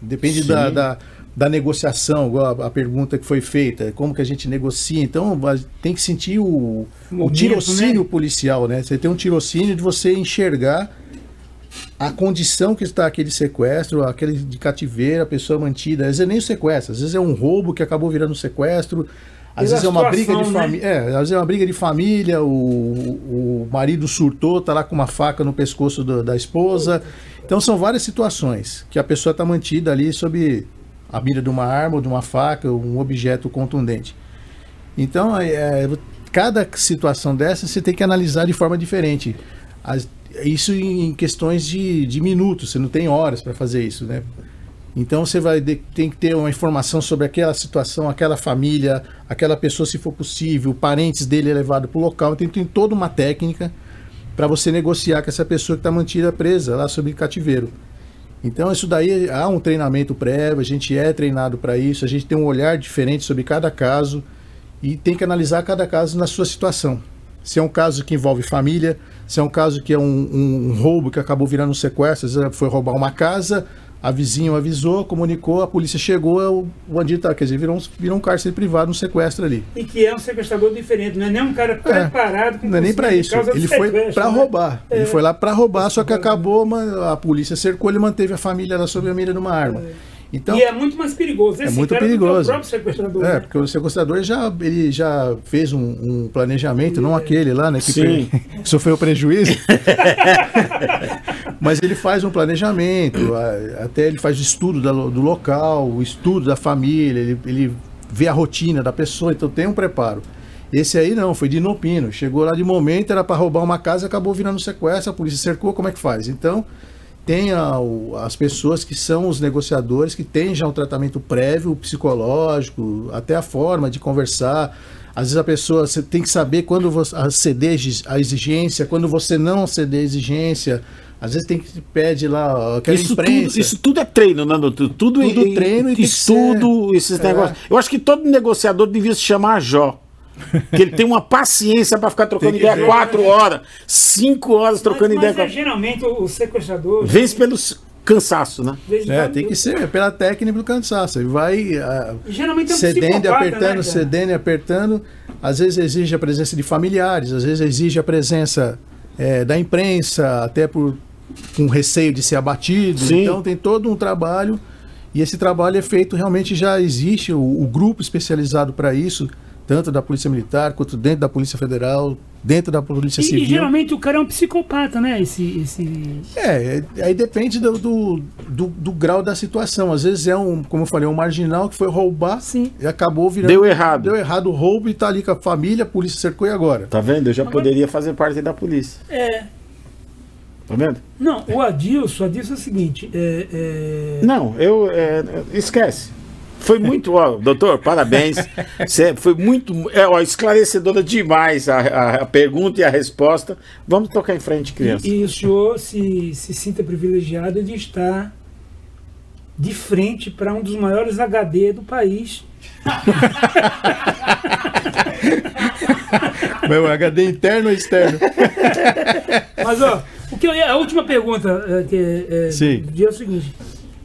depende da, da, da, negociação, igual a, a, pergunta que foi feita, como que a gente negocia. Então tem que sentir o, o, o tirocínio né? policial, né? Você tem um tirocínio de você enxergar a condição que está aquele sequestro, aquele de cativeiro, a pessoa mantida. Às vezes é nem o sequestro, às vezes é um roubo que acabou virando sequestro. Às Pela vezes é uma briga de situação, né? família. É, às vezes é uma briga de família, o, o marido surtou, tá lá com uma faca no pescoço do- da esposa. Então são várias situações que a pessoa está mantida ali sob a mira de uma arma ou de uma faca, ou um objeto contundente. Então, é, é, cada situação dessa você tem que analisar de forma diferente. As- isso em questões de, de minutos, você não tem horas para fazer isso, né? Então você vai tem que ter uma informação sobre aquela situação, aquela família, aquela pessoa, se for possível, parentes dele é levado para o local. Então tem toda uma técnica para você negociar com essa pessoa que está mantida presa lá sob cativeiro. Então isso daí há um treinamento prévio, a gente é treinado para isso, a gente tem um olhar diferente sobre cada caso e tem que analisar cada caso na sua situação. Se é um caso que envolve família, se é um caso que é um, um- um roubo que acabou virando um sequestro, foi roubar uma casa, a vizinha avisou, comunicou, a polícia chegou, o bandido tá, quer dizer, virou um, virou um cárcere privado, um sequestro ali. E que é um sequestrador diferente, não é nem um cara preparado com Não é nem para isso. Ele foi para né? roubar. É. Ele foi lá para roubar, só que acabou, a polícia cercou, ele manteve a família lá sob a mira de uma arma. Então, e é muito mais perigoso. Esse muito cara do que perigoso. o próprio sequestrador. é, né? porque o sequestrador já, ele já fez um, um planejamento, não aquele lá, né, que Sim. sofreu prejuízo. Mas ele faz um planejamento, até ele faz o estudo da do local, o estudo da família, ele, ele vê a rotina da pessoa, então tem um preparo. Esse aí não, foi de Inopino. Chegou lá de momento, era para roubar uma casa, acabou virando sequestro, a polícia cercou, como é que faz? Então, tem a- as pessoas que são os negociadores, que têm já um tratamento prévio, psicológico, até a forma de conversar. Às vezes a pessoa tem que saber quando você ceder a exigência, quando você não ceder a exigência. Às vezes tem que pede lá aquela Isso imprensa. tudo, isso tudo é treino, né, doutor? Tudo, Tudo treino e estudo, esses É. negócios. Eu acho que todo negociador devia se chamar Jó. Que ele tem uma paciência para ficar trocando ideia ver. quatro horas, cinco horas trocando mas, ideia. mas é, geralmente o, sequestrador. Vence pelo s- cansaço, né? É, tem que ser pela técnica do cansaço. Ele vai ah, Geralmente é um cedendo e psicopata, apertando, né, cedendo e apertando. Às vezes exige a presença de familiares, às vezes exige a presença eh, da imprensa, até por com receio de ser abatido. Sim. Então tem todo um trabalho e esse trabalho é feito realmente já existe o, o grupo especializado para isso, tanto da Polícia Militar quanto dentro da Polícia Federal, dentro da Polícia E, e Civil. geralmente o cara é um psicopata, né? Esse, esse... É, é, aí depende do, do, do- do grau da situação. Às vezes é um, como eu falei, um marginal que foi roubar Sim. e acabou virando. Deu errado. Deu errado o roubo e tá ali com a família, a polícia cercou e agora? Tá vendo? Eu já poderia fazer parte da polícia. É. Tá vendo? Não, o Adilson, o Adilson é o seguinte. É, é... Não, eu. é, esquece. Foi muito, ó, doutor, parabéns. Você foi muito é, ó, esclarecedora demais a, a- a pergunta e a resposta. Vamos tocar em frente, criança. E, e o senhor se, se sinta privilegiado de estar de frente para um dos maiores HD do país. Meu HD interno ou externo? Mas, ó, o que eu ia- a última pergunta é, que é, é, Sim. do dia é o seguinte: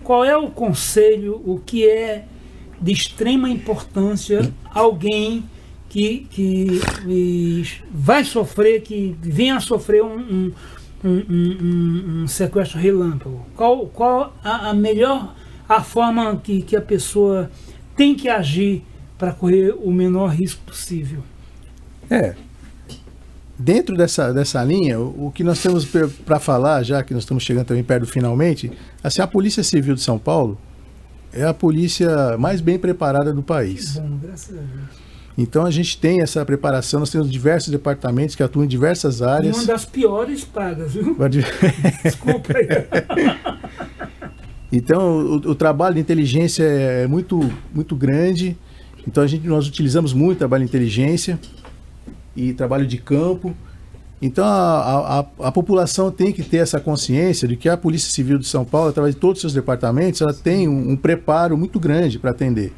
qual é o conselho, o que é de extrema importância alguém que, que vai sofrer, que venha a sofrer um, um, um- um- sequestro relâmpago? Qual, qual a, a melhor a forma que, que a pessoa tem que agir para correr o menor risco possível? É. Dentro dessa, dessa linha, o, o que nós temos para falar, já que nós estamos chegando também perto finalmente, assim, a Polícia Civil de São Paulo é a polícia mais bem preparada do país. Bom, graças a Deus. Então a gente tem essa preparação, nós temos diversos departamentos que atuam em diversas áreas. Uma das piores pagas, viu? Desculpa aí. Então, o, o trabalho de inteligência é muito, muito grande. Então, a gente, nós utilizamos muito trabalho de inteligência e trabalho de campo. Então, a, a, a população tem que ter essa consciência de que a Polícia Civil de São Paulo, através de todos os seus departamentos, ela tem um, um preparo muito grande para atender.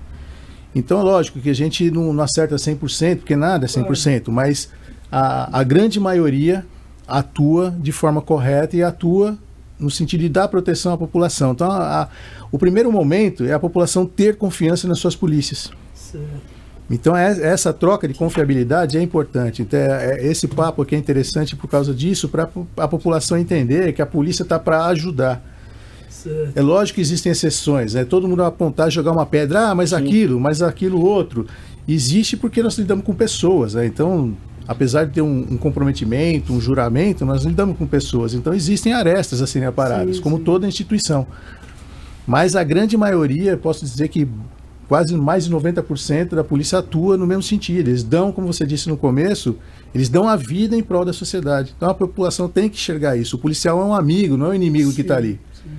Então, lógico que a gente não, não acerta 100%, porque nada é 100%, mas a, a grande maioria atua de forma correta e atua no sentido de dar proteção à população. Então, a- a- o primeiro momento é a população ter confiança nas suas polícias. Certo. Então, é- essa troca de confiabilidade é importante. Então, é, é esse papo aqui é interessante por causa disso, para a população entender que a polícia está para ajudar. certo. É lógico que existem exceções, né? Todo mundo vai apontar, jogar uma pedra, ah, mas aquilo, mas aquilo outro. existe porque nós lidamos com pessoas, né? Então, apesar de ter um, um, comprometimento, um juramento, nós lidamos com pessoas. Então, existem arestas a serem aparadas, sim, como sim. toda instituição. Mas a grande maioria, posso dizer que quase mais de 90% da polícia atua no mesmo sentido. Eles dão, como você disse no começo, eles dão a vida em prol da sociedade. Então a população tem que enxergar isso. O policial é um amigo, não é um inimigo sim, que está ali. Sim.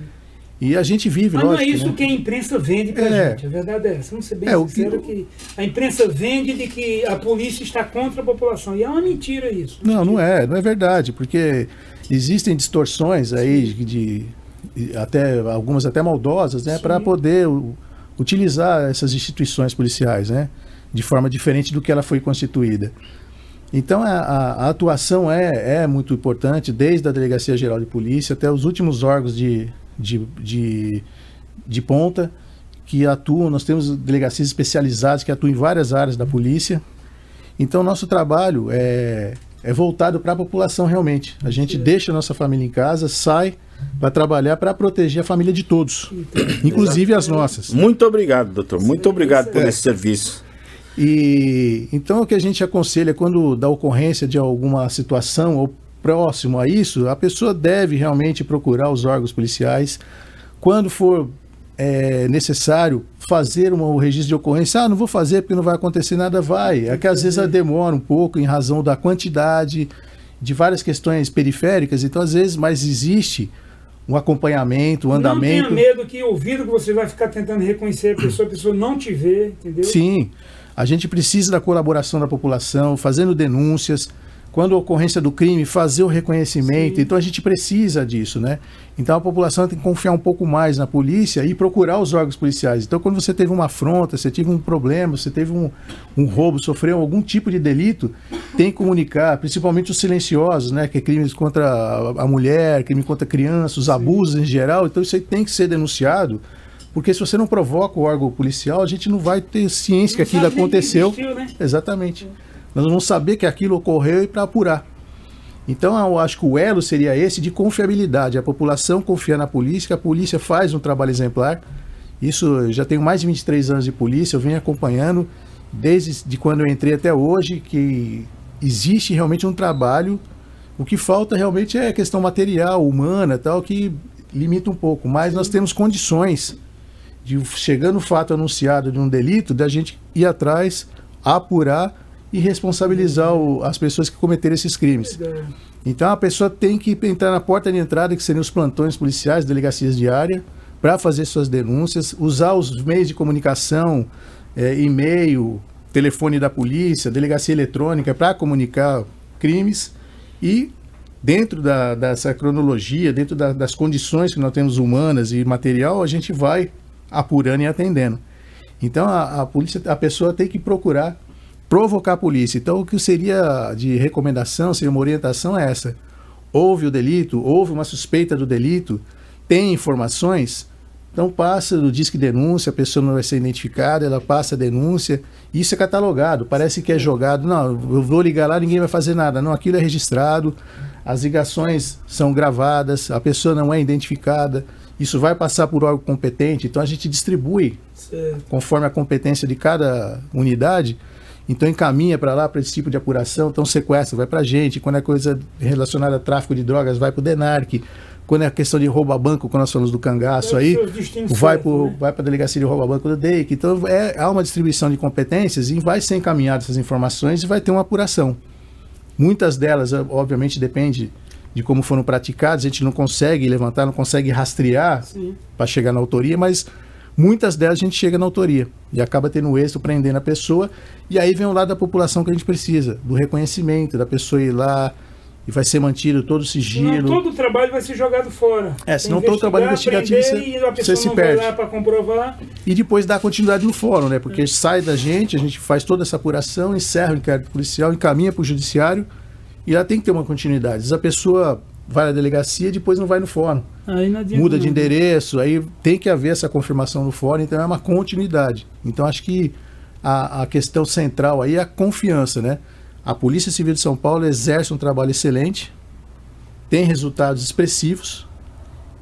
E a gente vive, Mas lógico, não é isso né? que a imprensa vende para a é. gente. A verdade é essa. Vamos ser bem é, sincero que... que... a imprensa vende de que a polícia está contra a população. E é uma mentira isso. Não, não é. Não é verdade. Porque existem distorções aí de, de até algumas até maldosas, né, para poder utilizar essas instituições policiais, né, de forma diferente do que ela foi constituída. Então a, a, atuação é, é muito importante, desde a Delegacia Geral de Polícia até os últimos órgãos de, de, de, de ponta que atuam. Nós temos delegacias especializadas que atuam em várias áreas da polícia. Então nosso trabalho é, é voltado para a população realmente. A gente deixa a nossa família em casa, sai para trabalhar para proteger a família de todos, inclusive as nossas. Muito obrigado, doutor. Muito obrigado por esse serviço. E então o que a gente aconselha quando da ocorrência de alguma situação ou próximo a isso, a pessoa deve realmente procurar os órgãos policiais. Quando for é, necessário fazer um registro de ocorrência, ah, não vou fazer porque não vai acontecer nada, vai. É que às vezes demora um pouco em razão da quantidade de várias questões periféricas, então às vezes, mas existe um acompanhamento, um andamento. Não tenha medo que ouvido que você vai ficar tentando reconhecer a pessoa, a pessoa não te vê, entendeu? Sim. A gente precisa da colaboração da população, fazendo denúncias, quando a ocorrência do crime, fazer o reconhecimento. Sim. Então a gente precisa disso, né? Então a população tem que confiar um pouco mais na polícia e procurar os órgãos policiais. Então quando você teve uma afronta, você teve um problema, você teve um, um roubo, sofreu algum tipo de delito, tem que comunicar, principalmente os silenciosos, né? Que é crimes contra a mulher, crime contra crianças, os abusos Sim. em geral. Então isso aí tem que ser denunciado porque se você não provoca o órgão policial, a gente não vai ter ciência que aquilo aconteceu. Que existiu, né? Exatamente. Nós vamos saber que aquilo ocorreu e para apurar. Então, eu acho que o elo seria esse de confiabilidade. A população confia na polícia, a polícia faz um trabalho exemplar. Isso, já tenho mais de 23 anos de polícia, eu venho acompanhando desde de quando eu entrei até hoje, que existe realmente um trabalho. O que falta realmente é a questão material, humana, tal, que limita um pouco. Mas nós temos condições de chegando o fato anunciado de um delito, da gente ir atrás, apurar e responsabilizar o, as pessoas que cometeram esses crimes. Então a pessoa tem que entrar na porta de entrada, que seriam os plantões policiais, delegacias de área, para fazer suas denúncias, usar os meios de comunicação, é, e-mail, telefone da polícia, delegacia eletrônica para comunicar crimes e dentro da, dessa cronologia, dentro da, das condições que nós temos humanas e material, a gente vai apurando e atendendo. Então a, a polícia, a pessoa tem que procurar provocar a polícia. Então o que seria de recomendação, seria uma orientação é essa. Houve o delito, houve uma suspeita do delito, tem informações, então passa do disque denúncia, a pessoa não vai ser identificada, ela passa a denúncia, isso é catalogado, parece que é jogado, não, eu vou ligar lá, ninguém vai fazer nada, não, aquilo é registrado, as ligações são gravadas, a pessoa não é identificada, isso vai passar por órgão competente, então a gente distribui certo. conforme a competência de cada unidade. Então encaminha para lá para esse tipo de apuração, então sequestra, vai para a gente. Quando é coisa relacionada a tráfico de drogas, vai para o DENARC. Quando é a questão de roubo a banco, quando nós falamos do cangaço aí, vai para né? vai a delegacia de roubo a banco do DEIC. Então é, há uma distribuição de competências e vai ser encaminhado essas informações e vai ter uma apuração. Muitas delas, obviamente, depende de como foram praticados, a gente não consegue levantar, não consegue rastrear para chegar na autoria, mas muitas delas a gente chega na autoria e acaba tendo êxito prendendo a pessoa. E aí vem o lado da população que a gente precisa, do reconhecimento, da pessoa ir lá e vai ser mantido todo o sigilo. Não, todo o trabalho vai ser jogado fora. É, senão todo o trabalho investigativo você, você se perde. para comprovar. E depois dá continuidade no fórum, né? Porque é. sai da gente, a gente faz toda essa apuração, encerra o inquérito policial, encaminha para o judiciário e ela tem que ter uma continuidade. Vezes a pessoa vai à delegacia e depois não vai no fórum. Muda de endereço, aí tem que haver essa confirmação no fórum, então é uma continuidade. Então acho que a, a questão central aí é a confiança, né? A Polícia Civil de São Paulo exerce um trabalho excelente, tem resultados expressivos,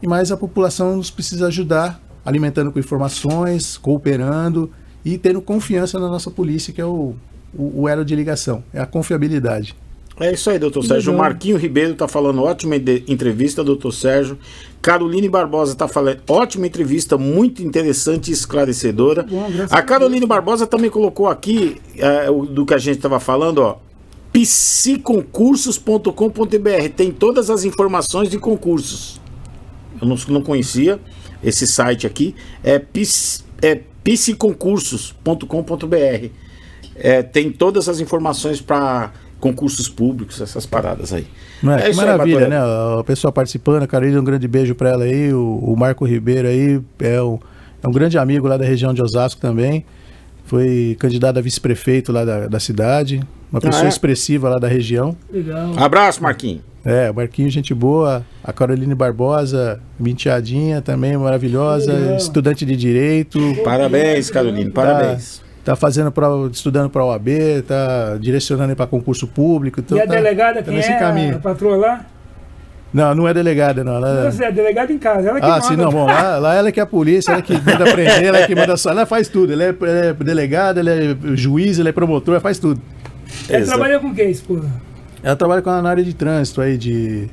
e mais a população nos precisa ajudar, alimentando com informações, cooperando e tendo confiança na nossa polícia, que é o, o, o elo de ligação, é a confiabilidade. É isso aí, doutor Sérgio. O legal. Marquinho Ribeiro tá falando ótima entrevista, doutor Sérgio. Caroline Barbosa tá falando ótima entrevista, muito interessante e esclarecedora. Bom, a a Caroline Barbosa também colocou aqui é, o- do que a gente estava falando, ó. psiconcursos.com.br tem todas as informações de concursos. Eu não, não conhecia esse site aqui. É, é psiconcursos.com.br. É, tem todas as informações para concursos públicos, essas paradas aí. Não é? que isso aí, maravilha, Batoré. né? A pessoa participando, a Carolina, um grande beijo para ela aí. O, o Marco Ribeiro aí é um, é um grande amigo lá da região de Osasco também. Foi candidato a vice-prefeito lá da, da cidade. Uma pessoa é? expressiva lá da região. Legal. Abraço, Marquinhos. É, Marquinhos, gente boa. A Caroline Barbosa, menteadinha também, maravilhosa. Legal. Estudante de Direito. Parabéns, Caroline, parabéns. Tá fazendo prova, estudando para a OAB, tá direcionando para concurso público. Então e a tá, delegada, tá quem nesse é? caminho. A patroa lá? Não, não é delegada, não. Ela, Você é delegada em casa. Ela que Ah, manda. sim, não, bom, lá, lá ela que é a polícia, ela que manda prender, ela que manda só, ela faz tudo, ela é, ela é delegada, ela é juiz, ela é promotor, ela faz tudo. Ela Exato. trabalha com o que, esposa? Ela trabalha com a- na área de trânsito aí, de,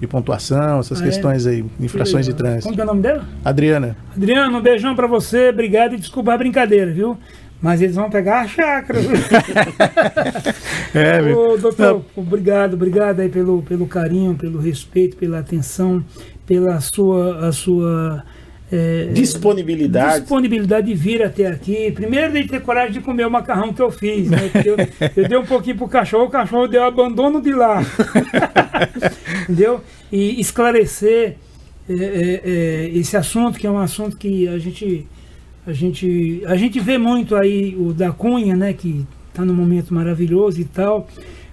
de pontuação, essas Ah, é? questões aí, infrações de Como trânsito. que é o nome dela? Adriana, Adriano, um beijão pra você, obrigado e desculpa a brincadeira, viu? Mas eles vão pegar a chácara. é, meu. Ô, doutor, obrigado, obrigado aí pelo, pelo carinho, pelo respeito, pela atenção, pela sua, a sua é, Disponibilidade. disponibilidade de vir até aqui. Primeiro de ter coragem de comer o macarrão que eu fiz, né? Eu, eu dei um pouquinho pro cachorro, o cachorro deu abandono de lá. Entendeu? E esclarecer é, é, é, esse assunto, que é um assunto que a gente, a gente, a gente vê muito aí o da Cunha, né? Que está num momento maravilhoso e tal.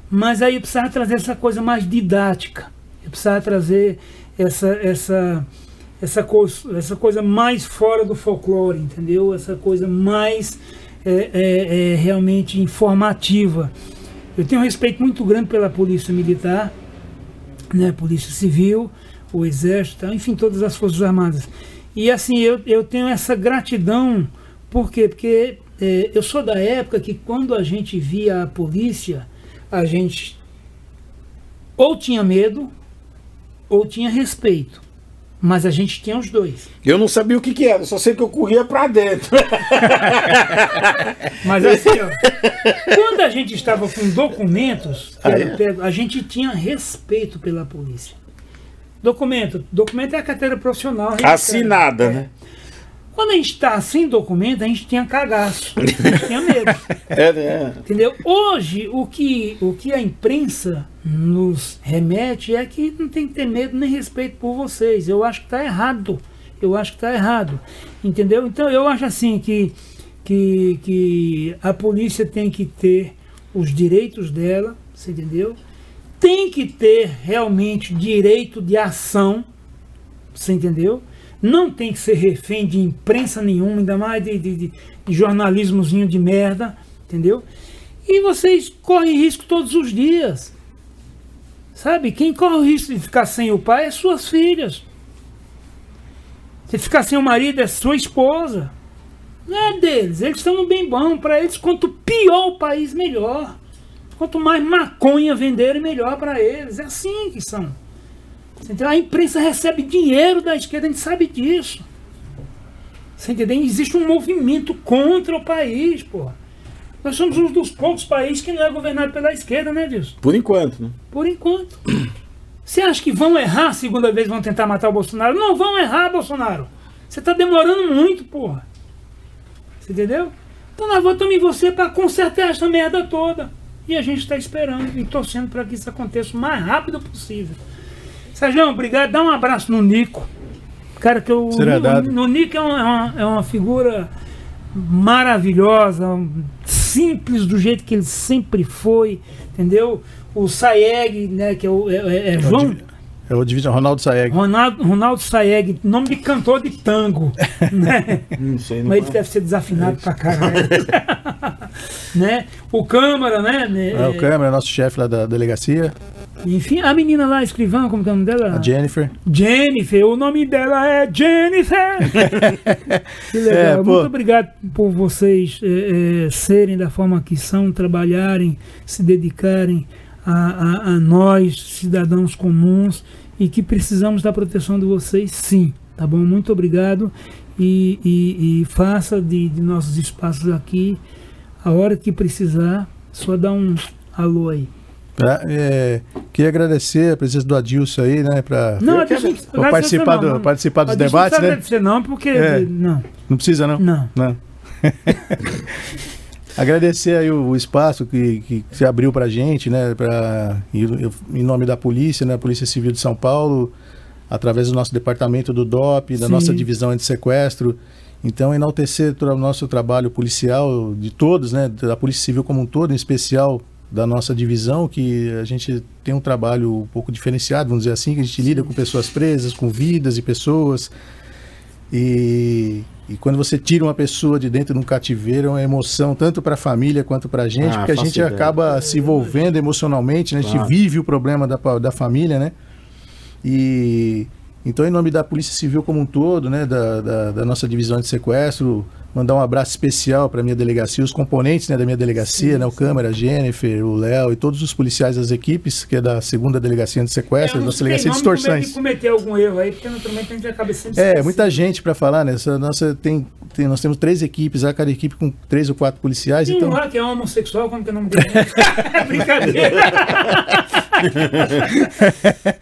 Mas aí precisava trazer essa coisa mais didática. Precisava trazer essa, essa, essa, coisa, essa coisa mais fora do folclore, entendeu? Essa coisa mais é, é, é, realmente informativa. Eu tenho um respeito muito grande pela polícia militar, né, polícia civil, o exército, enfim, todas as forças armadas. E assim, eu, eu tenho essa gratidão, por quê? Porque é, eu sou da época que quando a gente via a polícia, a gente ou tinha medo ou tinha respeito. Mas a gente tinha os dois. Eu não sabia o que, que era, só sei que eu corria pra dentro. Mas assim, ó, quando a gente estava com documentos, Ah, é? a gente tinha respeito pela polícia. Documento, documento é a carteira profissional. Assinada, né? Quando a gente está sem documento, a gente tinha cagaço, a gente tinha medo. É, né? Entendeu? Hoje, o que, o que a imprensa nos remete é que não tem que ter medo nem respeito por vocês. Eu acho que está errado. Eu acho que está errado. Entendeu? Então, eu acho assim que, que, que a polícia tem que ter os direitos dela, você entendeu? Tem que ter realmente direito de ação, você entendeu? Não tem que ser refém de imprensa nenhuma, ainda mais de, de, de, jornalismozinho de merda, entendeu? E vocês correm risco todos os dias. Sabe? Quem corre o risco de ficar sem o pai é suas filhas. Se ficar sem o marido é sua esposa. Não é deles. Eles estão no bem bom. Para eles, quanto pior o país, melhor. Quanto mais maconha venderem, melhor para eles. É assim que são. A imprensa recebe dinheiro da esquerda, a gente sabe disso. Você entendeu? Existe um movimento contra o país, pô. Nós somos um dos poucos países que não é governado pela esquerda, né, Dilson? Por enquanto, né? Por enquanto. Você acha que vão errar a segunda vez vão tentar matar o Bolsonaro? Não vão errar, Bolsonaro. Você está demorando muito, porra. Você entendeu? Então nós votamos em você para consertar essa merda toda. E a gente está esperando e torcendo para que isso aconteça o mais rápido possível. Sérgio, obrigado. Dá um abraço no Nico. Cara, que eu. Será o, dado. o Nico é uma, é uma- é uma figura maravilhosa, simples do jeito que ele sempre foi, entendeu? O Saeg, né, que é o é, é- é João É o divisão Ronaldo Saeg. Ronaldo, Ronaldo Saeg, nome de cantor de tango, né? Não sei, não Mas ele deve ser desafinado pra caralho. né? O Câmara, né? É, o Câmara, nosso chefe lá da delegacia. Enfim, a menina lá, escrivã, como que é o nome dela? A Jennifer. Jennifer, o nome dela é Jennifer. que legal. É, pô. Muito obrigado por vocês eh, eh, serem da forma que são, trabalharem, se dedicarem a, a- a nós, cidadãos comuns, e que precisamos da proteção de vocês, sim. Tá bom? Muito obrigado. E, e- e faça de, de nossos espaços aqui, a hora que precisar, só dá um alô aí. Tá? É, queria agradecer a presença do Adilson aí, né? Pra, Não, pra participar, do, não. participar dos debates, não né? agradecer não, porque... É. Não, Não precisa, não? não. Não. Agradecer aí o, o espaço que, que se abriu pra gente, né? Pra, em, nome da polícia, né? Polícia Civil de São Paulo, através do nosso departamento do DOP, da Sim. nossa divisão de sequestro. Então, enaltecer todo o nosso trabalho policial de todos, né? Da Polícia Civil como um todo, em especial da nossa divisão, que a gente tem um trabalho um pouco diferenciado, vamos dizer assim, que a gente lida com pessoas presas, com vidas de pessoas. E, e quando você tira uma pessoa de dentro de um cativeiro, é uma emoção tanto para a família quanto para a gente, Ah, porque a gente ideia. acaba se envolvendo emocionalmente, né? a gente Claro. vive o problema da, da família, né? E então, em nome da Polícia Civil como um todo, né, da, da, da nossa divisão de sequestro, mandar um abraço especial para a minha delegacia, os componentes né, da minha delegacia, né, o Câmara, a Jennifer, o Léo e todos os policiais das equipes, que é da segunda delegacia de sequestro, da delegacia de de cometer algum erro aí, porque naturalmente a gente acaba sempre É, muita gente para falar, né? Essa nossa tem, tem- nós temos três equipes, lá, cada equipe com três ou quatro policiais, Tem então um lá que é homossexual, como que é o nome dele? Brincadeira.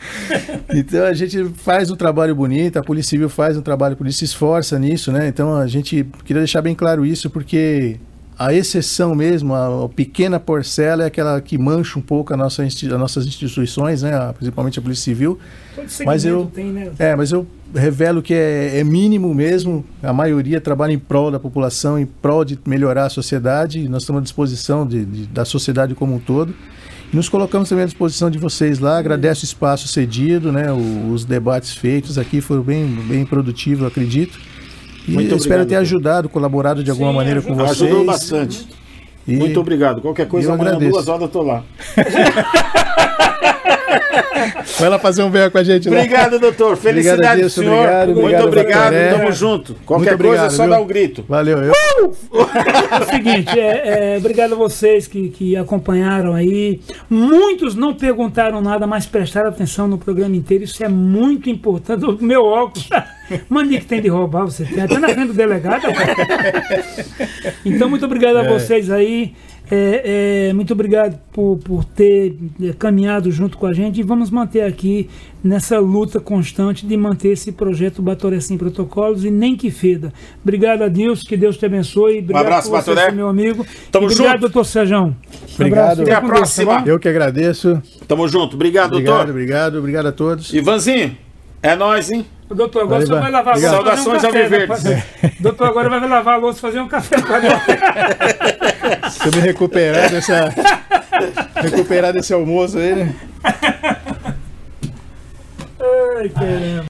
Então a gente faz um trabalho bonito, a Polícia Civil faz um trabalho bonito, se esforça nisso, né? Então a gente queria deixar bem claro isso, porque a exceção mesmo, a, a pequena porcela é aquela que mancha um pouco a nossa, as nossas instituições, né? A- principalmente a Polícia Civil. Mas eu- tem, né? É, mas eu revelo que é, é mínimo mesmo. A maioria trabalha em prol da população, em prol de melhorar a sociedade. Nós estamos à disposição de- de- da sociedade como um todo. Nos colocamos também à disposição de vocês lá. Agradeço o espaço cedido, né? o- os debates feitos aqui foram bem, bem produtivos, eu acredito. E Muito eu espero obrigado, ter ajudado, colaborado de alguma Sim, maneira com ajudou. vocês. Ajudou bastante. E- Muito obrigado. Qualquer coisa, eu amanhã, agradeço. duas horas, eu tô lá. Vai lá fazer um bem com a gente lá. Obrigado, doutor. Felicidade Obrigado, senhor. Obrigado, Muito obrigado, obrigado. Batoré. Tamo junto. Qualquer Muito coisa, obrigado, é só viu? dar o grito. Valeu. Eu... É o seguinte, é, é, obrigado a vocês que, que acompanharam aí. Muitos não perguntaram nada, mas prestaram atenção no programa inteiro. Isso é muito importante. O meu óculos. Mania que tem de roubar, você tem até na frente do delegado. Então, muito obrigado a vocês aí. É, é, muito obrigado por, por ter é, caminhado junto com a gente e vamos manter aqui nessa luta constante de manter esse projeto Batoré Sem Protocolos e nem que feda. Obrigado a Deus, que Deus te abençoe. Obrigado abraço, por você meu amigo. Tamo obrigado, junto. doutor Sejão. Obrigado. Até a com Deus, tá próxima. eu que agradeço. Tamo junto. Obrigado, Obrigado, doutor. obrigado, obrigado a todos. Ivanzinho, é nóis, hein? Doutor, agora Valeu, você vai lavar a louça. Um Saudações café, alviverdes. né? Doutor, agora vai lavar a louça fazer um café. Se eu me recuperar dessa. recuperar desse almoço aí, né? Ai, caramba.